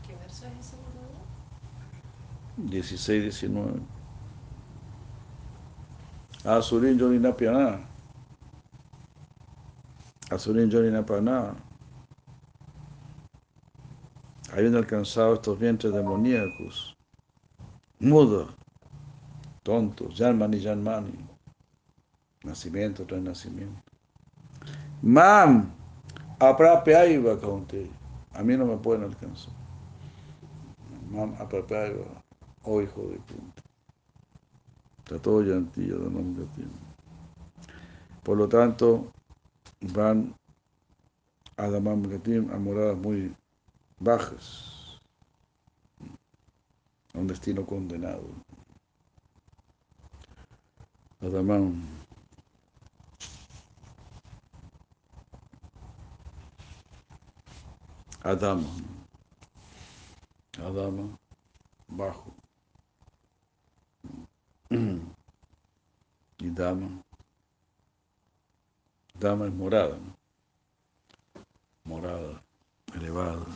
¿Qué verso es ese, por favor? 16, 19. Asurin Yoninapiana. Asurin Yoninapiana. Habiendo alcanzado estos vientres demoníacos, mudos, tontos, Yanmani, Yanmani, nacimiento tras nacimiento. Mam, aprapeaiva, conté. A mí no me pueden alcanzar. Mam, aprapeaiva, oh hijo de punta. Trató llantillo de nombre. Por lo tanto, van a Damam Gatim a moradas muy bajas, un destino condenado. Adamán. Adama. Adama, bajo. Y Dama. Dama es morada. Morada, elevada.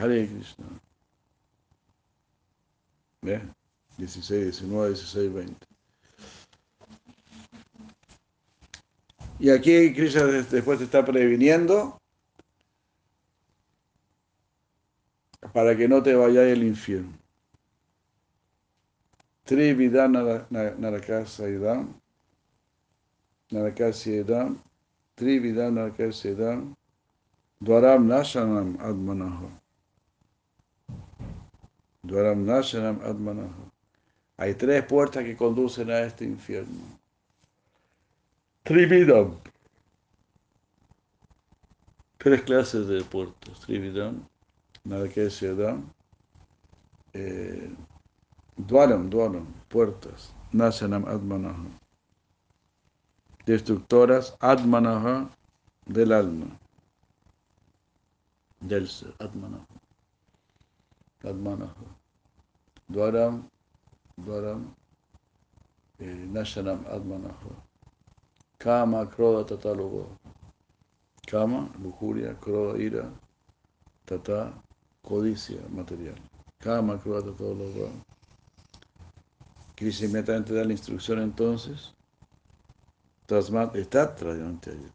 Hare Krishna. ¿Ve? 16, 19, 16, 20. Y aquí Krishna des- después te está previniendo para que no te vayáis al infierno. Trividam Narakasayadam Narakasyadam Trividam Narakasyadam Dwaram Nashanam Admanaha Dwaram Nashanam Admanaha Hay tres puertas que conducen a este infierno. Trividam. Tres clases de puertas. Trividam, Narakesyadam, eh, Dwaram, Dwaram, puertas. Nashanam Admanaha. Destructoras Admanaha del alma. Del ser, Admanaha. Admanaha. Dwaram, Dwaram, eh, Nashanam Admanaha. Kama, Kroda, Tata, Loba. Kama, lujuria, Kroda, ira, Tata, codicia material. Kama, Kroda, Tata, Loba. Krishna inmediatamente da la instrucción entonces. Tasmat, está delante allí.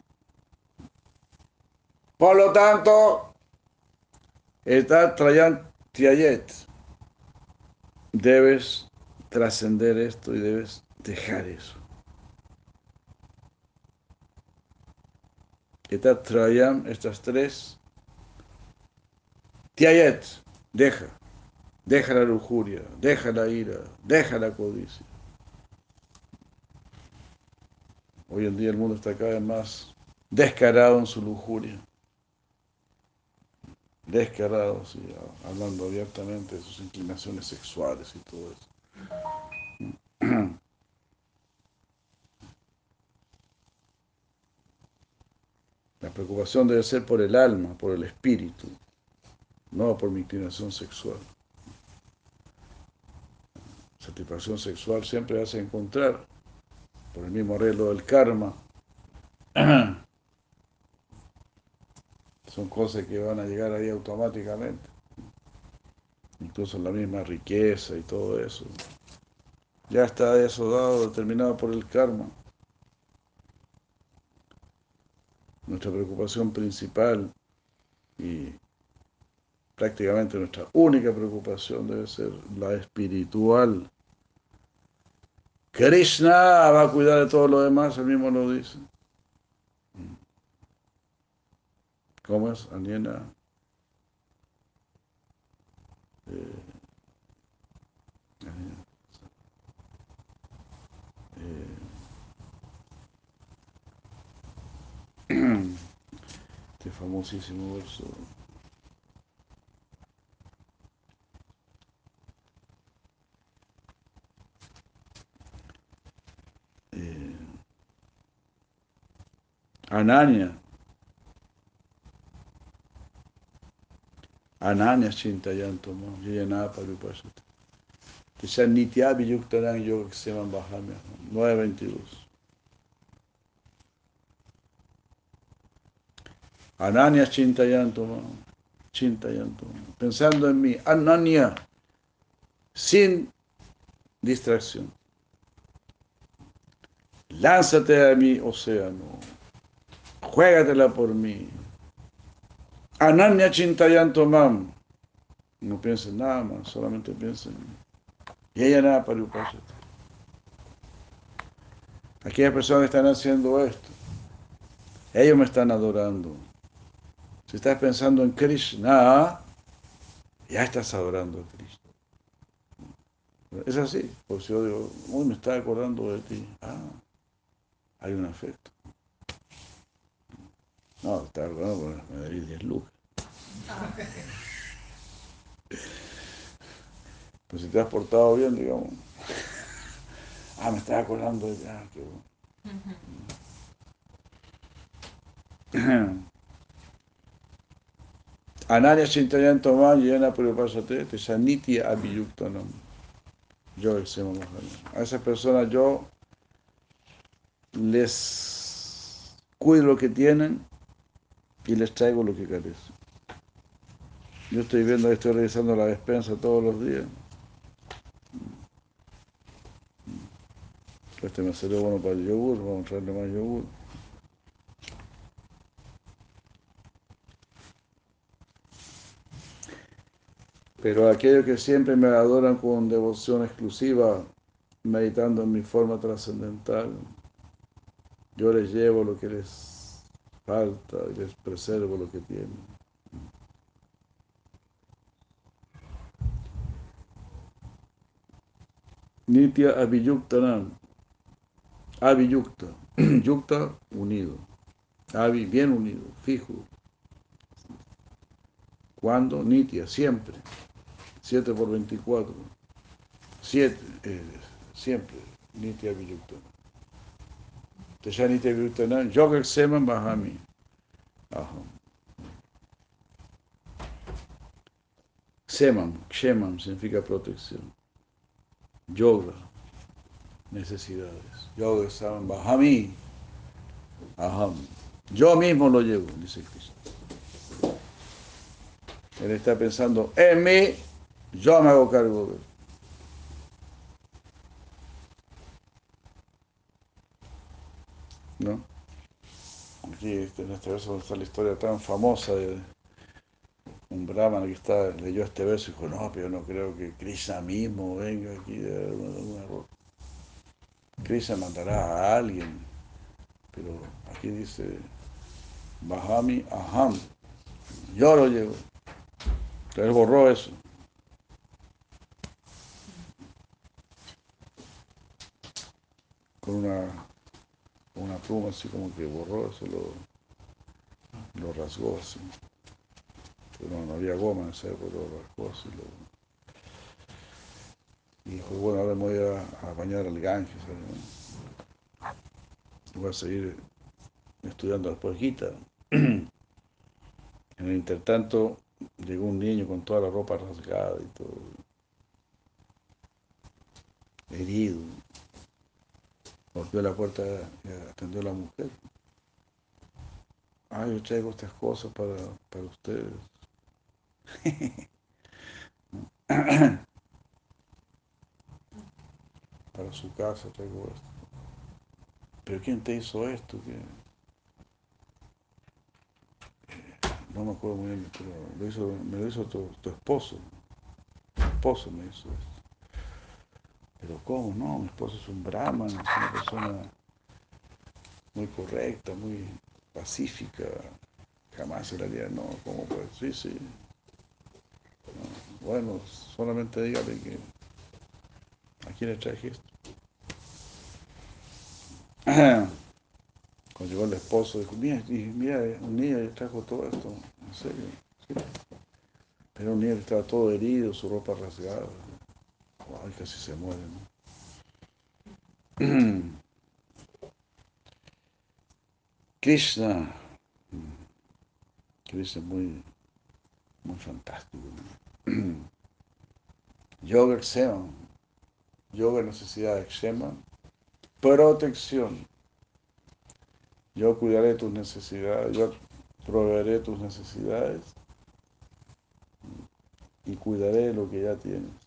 Por lo tanto, está Trayan Tiayet. Debes trascender esto y debes dejar eso. Está Trayan, estas tres. Tiayet, deja. Deja la lujuria, deja la ira, deja la codicia. Hoy en día el mundo está cada vez más descarado en su lujuria. Descarado, sí, hablando abiertamente de sus inclinaciones sexuales y todo eso. La preocupación debe ser por el alma, por el espíritu, no por mi inclinación sexual. Satisfacción sexual siempre hace encontrar por el mismo arreglo del karma. Son cosas que van a llegar ahí automáticamente. Incluso la misma riqueza y todo eso. Ya está eso dado, determinado por el karma. Nuestra preocupación principal y prácticamente nuestra única preocupación debe ser la espiritual Krishna va a cuidar de todo lo demás, él mismo lo dice. ¿Cómo es? Aniena. Eh, eh, este famosísimo verso. Ananya. Ananya Chintayanto Yana Parupasata. Tisha Nitya Viyuktaran Yoga Kseman Bahamya. 922. Ananya Chintayanto Chintayanto. Pensando en mí. Ananya. Sin distracción. Lánzate a mi océano juégatela por mí. Ananya Chintayanto Mam. No piensen nada más, solamente piensen. Y ella nada para Aquellas personas están haciendo esto, ellos me están adorando. Si estás pensando en Krishna, ya estás adorando a Krishna. Es así, por si yo digo, uy, me está acordando de ti. Ah, hay un afecto. No, está acordando porque me debí 10 lucas. Pues si te has portado bien, digamos. Ah, me estaba acordando ya, qué bueno. Ananya Chintayan Tomán Yana Purupasate, te Saniti Abhiyuktanam. Yo, A esas personas yo les cuido lo que tienen y les traigo lo que carecen. Yo estoy viendo que estoy revisando la despensa todos los días. Este me salió bueno para el yogur, vamos a traerle más yogur. Pero aquellos que siempre me adoran con devoción exclusiva, meditando en mi forma trascendental, yo les llevo lo que les falta y les preservo lo que tienen. Nitya Abhiyuktanam. Abhiyukta. Yukta, unido. Abhi, bien unido, fijo. ¿Cuándo? Nitya, siempre. 7 por 24. 7, eh, siempre. Nitya Abhiyuktanam. Tashanite Virutanan, Yoga Seman Bahami. Aham. Significa protección. Yoga, necesidades. Yoga Seman Bahami. Aham. Yo mismo lo llevo, dice Cristo. Él está pensando en mí, yo me hago cargo de él. Aquí este, en este verso está la historia tan famosa de un brahman que está, leyó este verso y dijo, no, pero no creo que Krishna mismo venga aquí de un error. Krishna mandará a alguien, pero aquí dice, Bahami Aham, yo lo llevo. Entonces borró eso. Con una, una pluma así como que borró eso, lo, lo rasgó así. Pero no, había goma en esa época, lo rasgó así. Lo, y dijo, bueno, ahora me voy a, bañar al Ganges. Voy a seguir estudiando después Gita. En el intertanto llegó un niño con toda la ropa rasgada y todo, herido. Golpeó la puerta y atendió a la mujer. Ah, yo traigo estas cosas para, para ustedes. para su casa traigo esto. ¿Pero quién te hizo esto? ¿Qué? no me acuerdo muy bien, pero lo hizo, me lo hizo tu, tu esposo. Tu esposo me hizo esto. Pero ¿cómo? No, mi esposo es un brahman, es una persona muy correcta, muy pacífica. Jamás se le haría, no, ¿cómo pues? Sí, sí. No, bueno, solamente dígale que a quién le traje esto. Cuando llegó el esposo, dijo, mira, mira, un niño le trajo todo esto, en serio. Sí. Pero un niño estaba todo herido, su ropa rasgada. Ay, casi se muere, ¿no? Krishna, Krishna es muy, muy fantástico. ¿no? Yoga Ksema, yoga necesidad de Ksema, protección. Yo cuidaré tus necesidades, yo proveeré tus necesidades y cuidaré lo que ya tienes.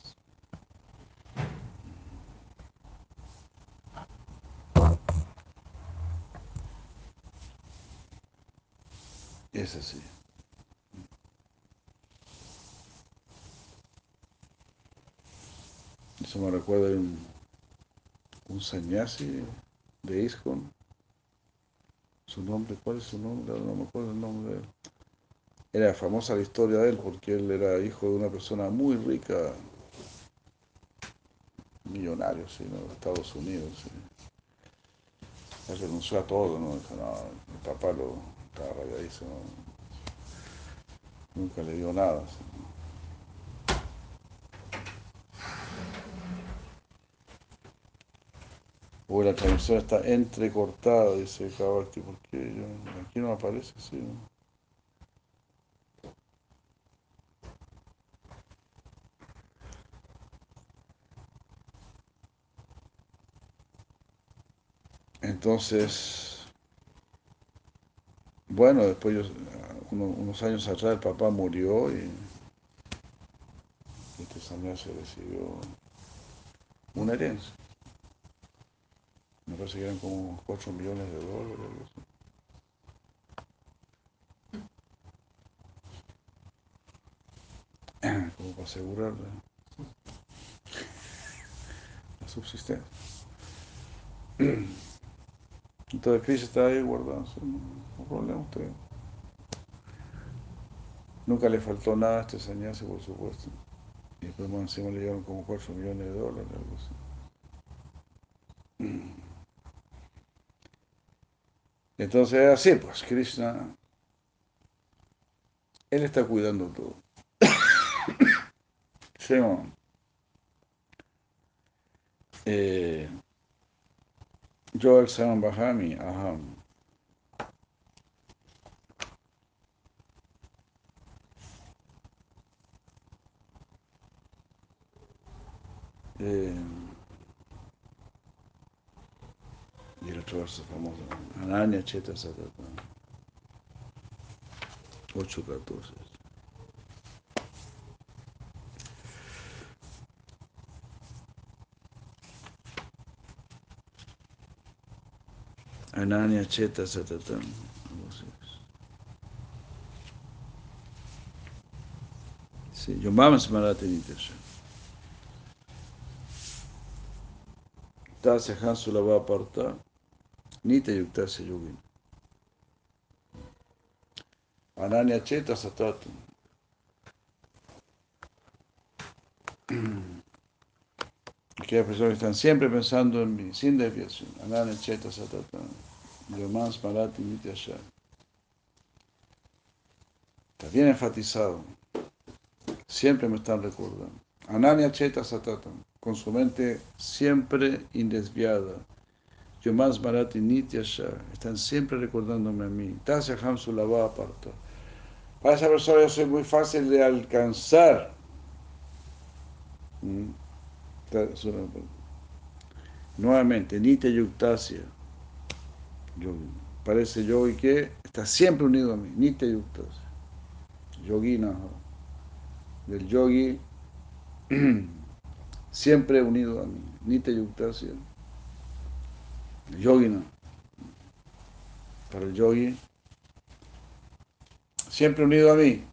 Es así. Eso me recuerda de un, un sannyasi de ISKCON. Su nombre, ¿cuál es su nombre? No me acuerdo el nombre. Era famosa la historia de él porque él era hijo de una persona muy rica, millonario, ¿sí? ¿no? de Estados Unidos. ¿sí? Él renunció a todo, ¿no? Dijo, no, mi papá lo estaba. Nunca le dio nada. ¿sí? O la traducción está entrecortada, dice Kabakti, porque yo- aquí no aparece así. ¿no? Entonces, bueno, después unos años atrás el papá murió y este se recibió una herencia. Me parece que eran como 4 millones de dólares. Como para asegurar la, la subsistencia. Entonces Chris está ahí guardado, no, problema usted. Nunca le faltó nada a este sannyasi, por supuesto. Y después más encima le llegaron como 4 millones de dólares, algo así. Entonces es así, pues Krishna, él está cuidando todo. Eh, yo el Sam Bahami, Aham. Eh, y el otro verso famoso, Ananya Cheta Satata. 8.14. Anania Cheta Satatam. Sí, Yomam Smarate Nitasha. Tasya Hansu la va a apartar. Nita Yuktasya Yogin. Anania Cheta Satatam. Aquellas personas que están siempre pensando en mí, sin desviación. Anania Cheta Satatam. Yomam Smarati Nityasha. Está bien enfatizado. Siempre me están recordando. Ananya Cheta Satatam, con su mente siempre indesviada. Yomas Marati Nityasha, están siempre recordándome a mí. Tasya Hamsulava aparta. Para esa persona yo soy muy fácil de alcanzar. Mm. Nuevamente, Nitya Yuktasya. Parece yogi que está siempre unido a mí. Nitya Yuktasya. Yogina del yogi siempre unido a mí. Nitya Yuktasya. Yogina. Para el yogi. Siempre unido a mí.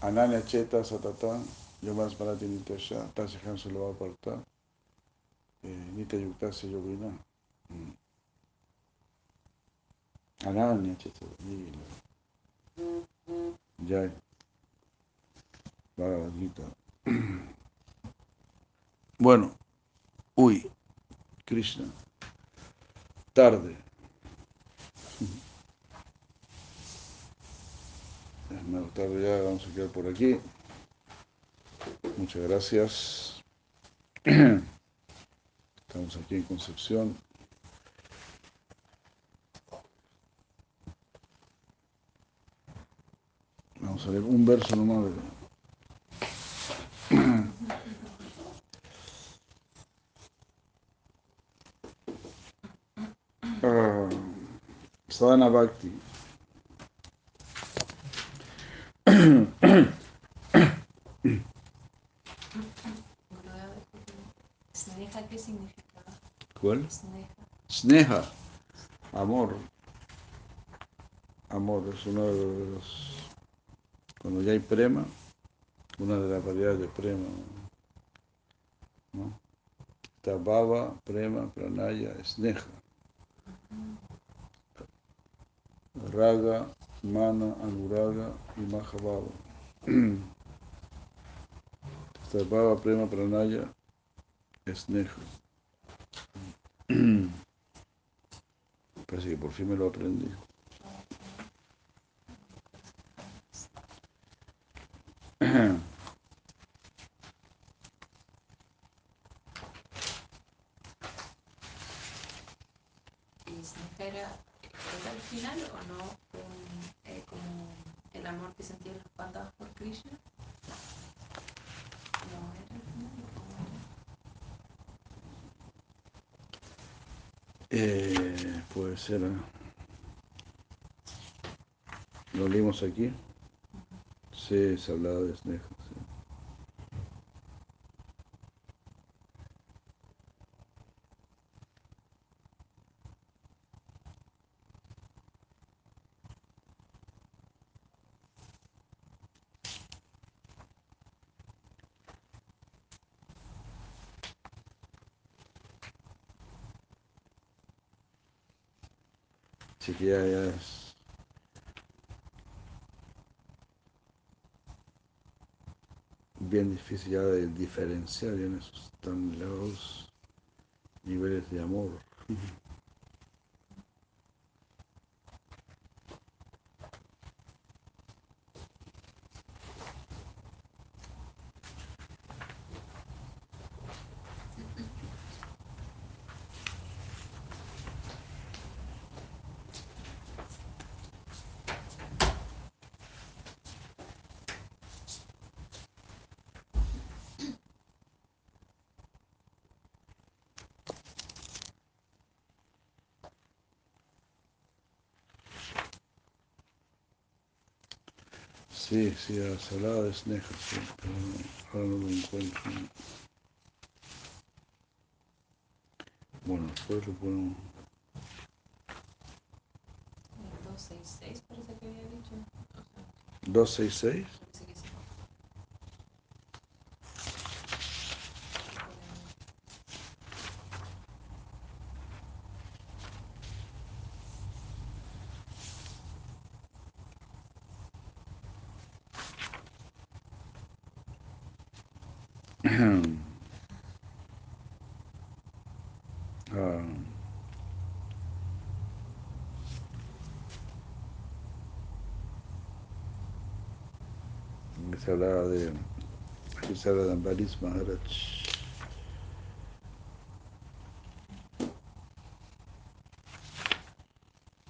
Ananya Cheta Satata. Yomas Parati Nityasha. Tasya Hansu lo va a apartar. Nitya Yuktasya Yogina. Ananya Cheta. Jai. Bhagavad Gita. Bueno, uy, Krishna, tarde. Es menos tarde ya, vamos a quedar por aquí. Muchas gracias. Estamos aquí en Concepción. Vamos a un verso nomás. De... Ah, Sadhana Bhakti. Sneha, ¿qué significa? ¿Cuál? Sneha. Sneha, amor. Amor es uno de los. Cuando ya hay prema, una de las variedades de prema. ¿no? Está prema, pranaya, sneha. Raga, mana, anuraga y. Está baba, prema, pranaya, sneha. Parece que por fin me lo aprendí. ¿Y Sneha era, era al final o no? Un, eh, como el amor que sentían los pandas por Krishna. No era al final. ¿o era? Eh, puede ser. ¿eh? Lo leímos aquí. Sí, se hablaba de Sneha. sí. Así que ya, ya es. Bien difícil ya de diferenciar en esos tan elevados niveles de amor. Sí, se hablaba de Sneha, sí, pero ahora no lo encuentro. Bueno, después lo pongo. El 266 parece que había dicho. O sea, 266. parece que sí. que se hablaba de, Ambaris Maharaj.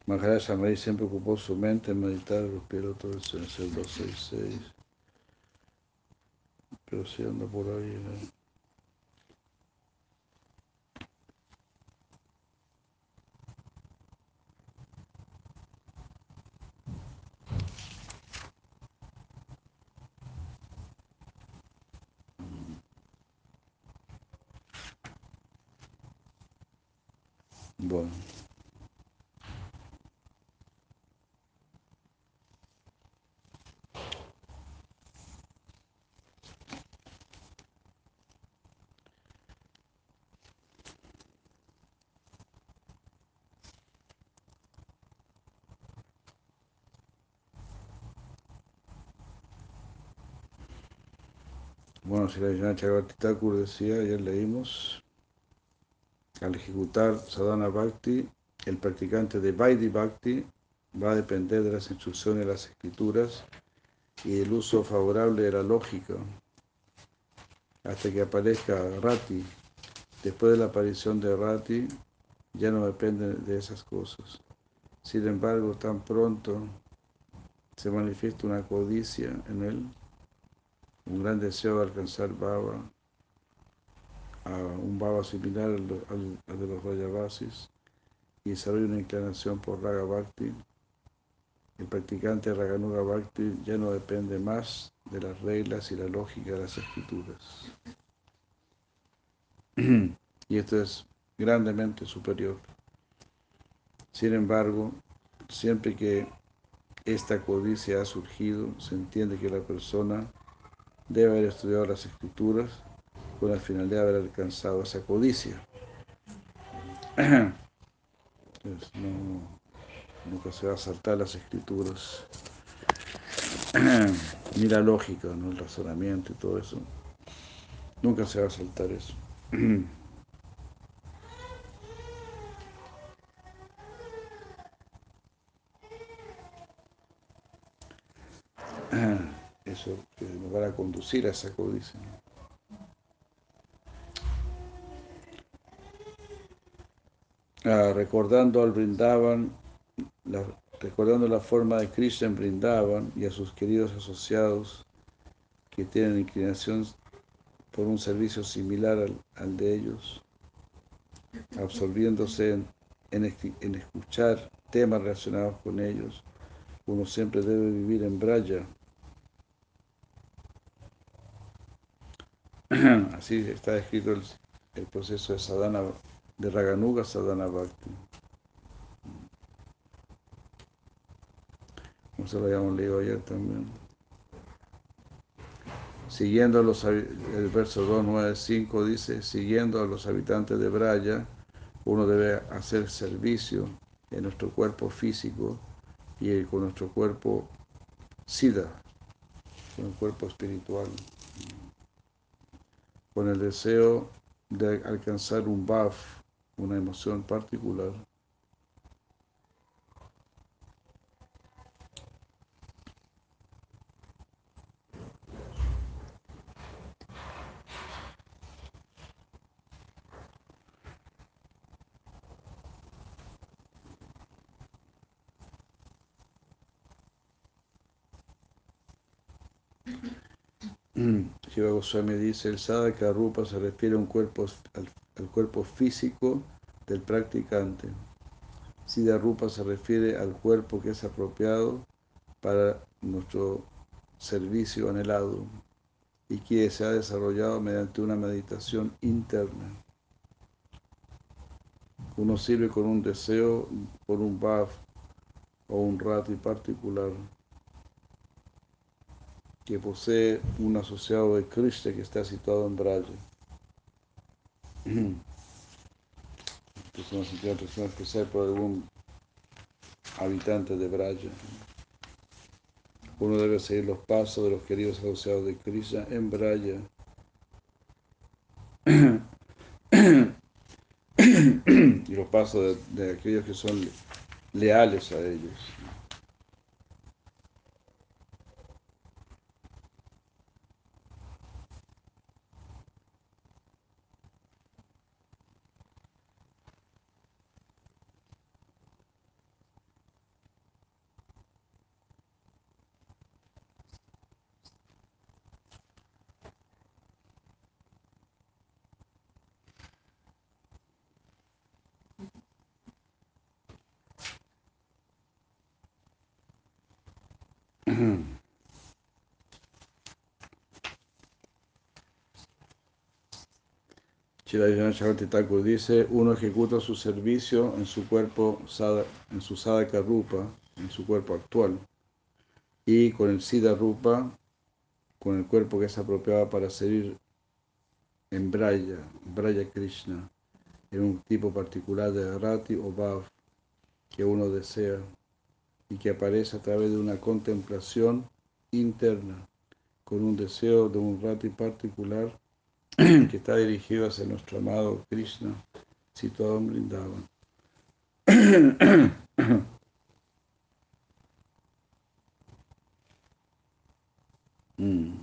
Maharaj Ambaris siempre ocupó su mente en meditar los pilotos en el 266. Pero si anda por ahí. ¿no? Bueno. Bueno, si la Vijnana Chakravarti decía, ayer leímos, al ejecutar sadhana bhakti, el practicante de Vaidhi Bhakti va a depender de las instrucciones de las escrituras y del uso favorable de la lógica hasta que aparezca Rati. Después de la aparición de Rati, ya no depende de esas cosas. Sin embargo, tan pronto se manifiesta una codicia en él, un gran deseo de alcanzar Baba, a un Baba similar al, de los Rayavasis y desarrolla una inclinación por Raga Bhakti. El practicante Raganuga Bhakti ya no depende más de las reglas y la lógica de las escrituras. Y esto es grandemente superior. Sin embargo, siempre que esta codicia ha surgido, se entiende que la persona debe haber estudiado las escrituras con la finalidad de haber alcanzado esa codicia. No, nunca se va a saltar las escrituras, ni la lógica, ¿no? el razonamiento y todo eso. Nunca se va a saltar eso. Eso que nos va a conducir a esa codicia. Ah, recordando al Brindavan, la- recordando la forma de Krishna en Brindavan y a sus queridos asociados que tienen inclinación por un servicio similar al, al de ellos, absorbiéndose en, en escuchar temas relacionados con ellos, uno siempre debe vivir en Braya. Así está escrito el, el proceso de sadhana, de Raganuga Sadhana Bhakti. Como se lo habíamos leído ayer también. Siguiendo los, el verso 295 dice, siguiendo a los habitantes de Braya, uno debe hacer servicio en nuestro cuerpo físico y con nuestro cuerpo sida, con el cuerpo espiritual, con el deseo de alcanzar un baf, una emoción particular. Goswami dice, el sadhaka rupa se refiere a un cuerpo, al, cuerpo físico del practicante. Siddha rupa se refiere al cuerpo que es apropiado para nuestro servicio anhelado y que se ha desarrollado mediante una meditación interna. Uno sirve con un deseo por un bhav o un rati particular que posee un asociado de Krishna que está situado en. Entonces nos sentimos atracción especial por algún habitante de Braya. Uno debe seguir los pasos de los queridos asociados de Krishna en Braya. y los pasos de aquellos que son leales a ellos. Chakravarti Thakur dice, uno ejecuta su servicio en su cuerpo, en su sadhaka rupa, en su cuerpo actual, y con el siddha rupa, con el cuerpo que es apropiado para servir en Braya, Braya Krishna, en un tipo particular de Rati o Bhav que uno desea y que aparece a través de una contemplación interna, con un deseo de un Rati particular que está dirigido hacia nuestro amado Krishna, situado en Vrindavan. Mm.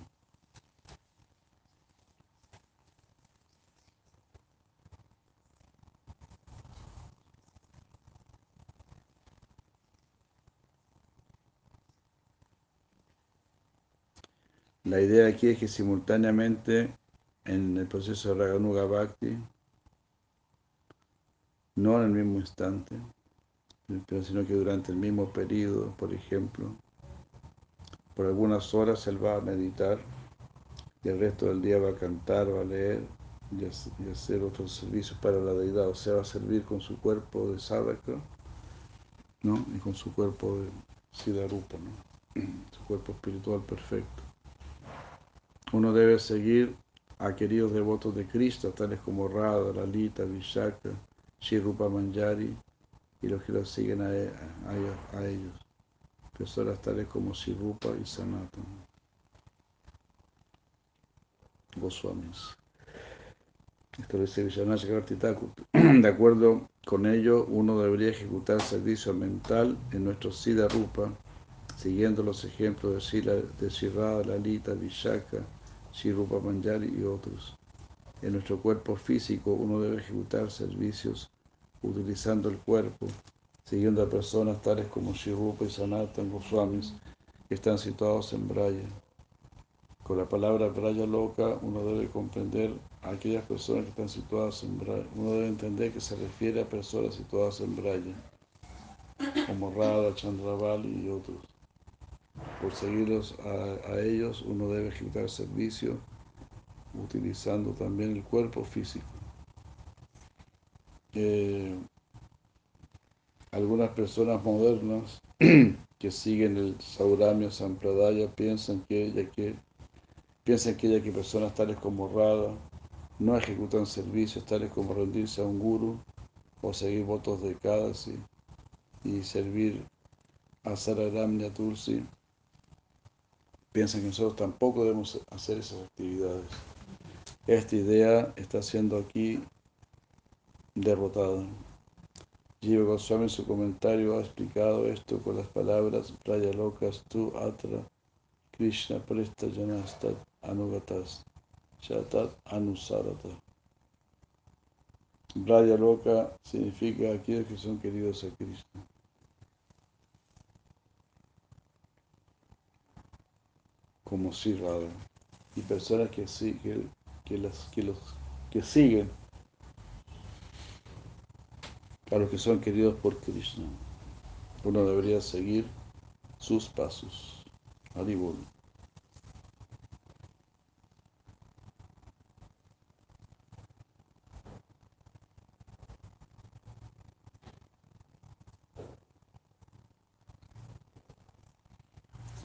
La idea aquí es que simultáneamente en el proceso de Raganuga Bhakti, no en el mismo instante, sino que durante el mismo periodo, por ejemplo, por algunas horas él va a meditar y el resto del día va a cantar, va a leer y hacer otros servicios para la deidad, o sea, va a servir con su cuerpo de sadhaka, ¿no? Y con su cuerpo de siddharupa, ¿no? Su cuerpo espiritual perfecto. Uno debe seguir a queridos devotos de Cristo, tales como Radha, Lalita, Vishaka, Shri Rupa Manjari, y los que los siguen a, e- a- a ellos. Personas tales como Shri Rupa y Sanatana. Goswamis. Esto lo dice. De acuerdo con ello, uno debería ejecutar servicio mental en nuestro Siddha Rupa, siguiendo los ejemplos de Sila, de Sri Radha, Lalita, Vishaka, Sri Rupa Manjari y otros. En nuestro cuerpo físico uno debe ejecutar servicios utilizando el cuerpo, siguiendo a personas tales como Sri Rupa y Sanatan Goswamis, que están situados en Braya. Con la palabra Braya loca uno debe comprender a aquellas personas que están situadas en Braya. Uno debe entender que se refiere a personas situadas en Braya, como Radha, Chandravali y otros. Por seguirlos a, ellos uno debe ejecutar servicio utilizando también el cuerpo físico. Eh, algunas personas modernas que siguen el Sauramya Sampradaya piensan que ella que piensan que ella que personas tales como Radha no ejecutan servicios tales como rendirse a un guru o seguir votos de Kadasi y servir a Sararamya Tulsi. Piensan que nosotros tampoco debemos hacer esas actividades. Esta idea está siendo aquí derrotada. Jiva Goswami en su comentario ha explicado esto con las palabras Praya Lokas tu atra Krishna presta janastat anugatas shatat anusarata. Braya Loka significa aquellos que son queridos a Krishna. Como si Radha. Y personas que, que, que, las, que, los, que siguen a los que son queridos por Krishna. Uno debería seguir sus pasos. Haribol.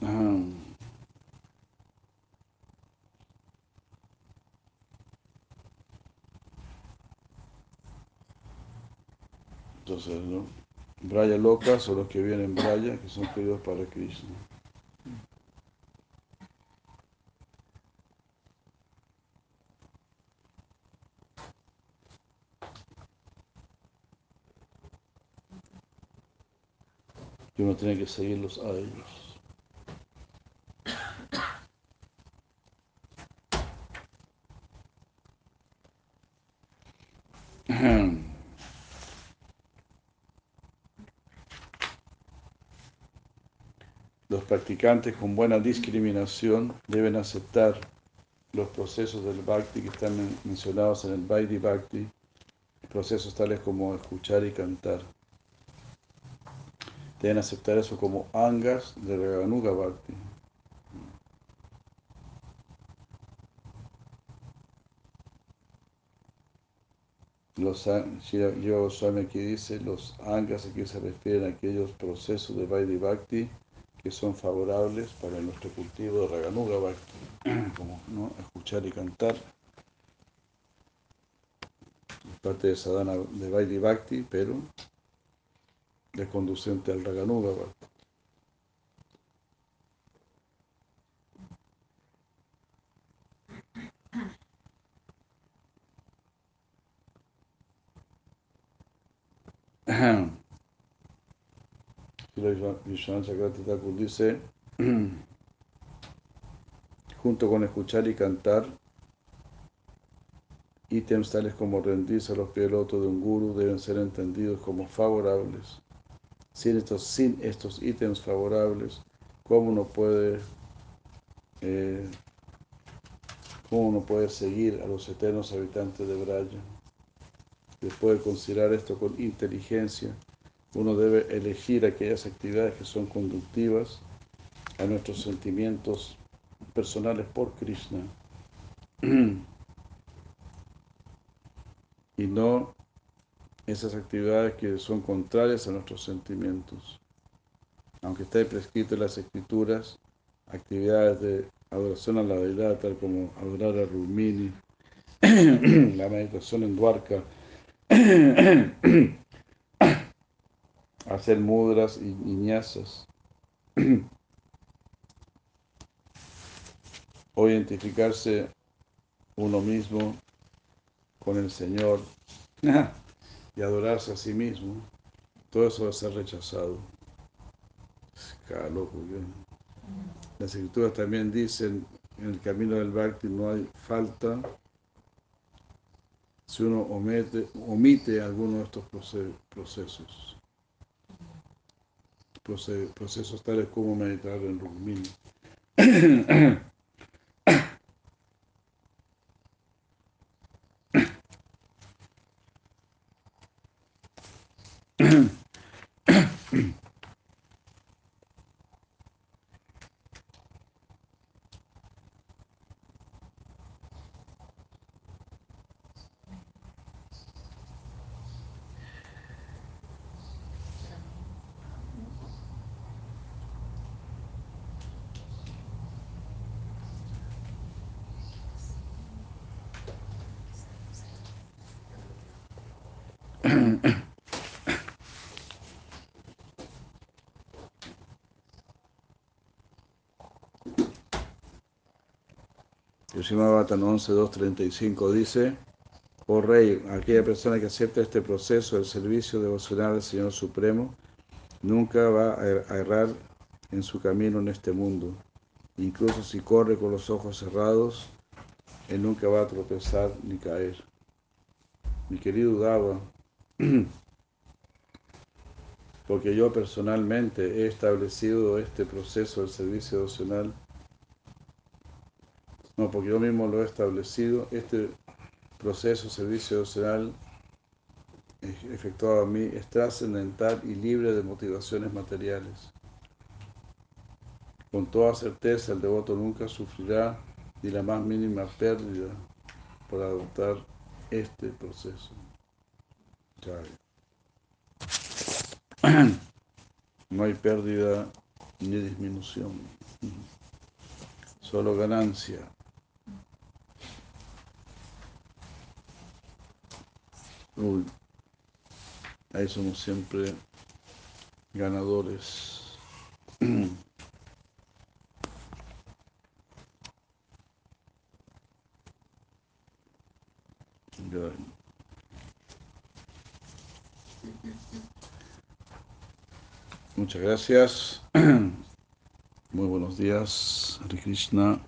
Ah. Entonces, ¿no? Braya Loka son los que vienen en Braya, que son queridos para Krishna. Y uno tiene que seguirlos a ellos. Los practicantes con buena discriminación deben aceptar los procesos del bhakti que están men- mencionados en el Vaidhi Bhakti, procesos tales como escuchar y cantar. deben aceptar eso como angas de Raganuga Bhakti. Los Shiva Goswami aquí dice, los angas aquí se refieren a aquellos procesos de Vaidhi Bhakti que son favorables para nuestro cultivo de Raganuga como ¿no? escuchar y cantar. Parte de sadhana de Vaidhi Bhakti, pero es conducente al Raganuga Bhakti. Chakrati Thakur dice, junto con escuchar y cantar, ítems tales como rendirse a los pies del otro de un guru deben ser entendidos como favorables. Sin estos, sin estos ítems favorables, ¿cómo uno puede eh, cómo uno puede seguir a los eternos habitantes de Braya? Después de considerar esto con inteligencia, uno debe elegir aquellas actividades que son conductivas a nuestros sentimientos personales por Krishna y no esas actividades que son contrarias a nuestros sentimientos. Aunque esté prescrito en las escrituras, actividades de adoración a la deidad, tal como adorar a Rumini, la meditación en Dwarka, hacer mudras y niñazas, o identificarse uno mismo con el Señor y adorarse a sí mismo, todo eso va a ser rechazado. Cada loco, Las escrituras también dicen, en el camino del Bhakti no hay falta si uno omite, omite alguno de estos procesos. Procesos tales como meditar en Rukmini. Yoshimabatan 11.235 dice, oh rey, aquella persona que acepta este proceso del servicio devocional al Señor Supremo, nunca va a er-, errar en su camino en este mundo. Incluso si corre con los ojos cerrados, él nunca va a tropezar ni caer. Mi querido Dava, porque yo personalmente he establecido este proceso del servicio devocional porque yo mismo lo he establecido. Este proceso, servicio devocional efectuado a mí es trascendental y libre de motivaciones materiales. Con toda certeza, el devoto nunca sufrirá ni la más mínima pérdida por adoptar este proceso. No hay pérdida ni disminución, solo ganancia. Uy, ahí somos siempre ganadores. Muchas gracias. Muy buenos días, Hare Krishna.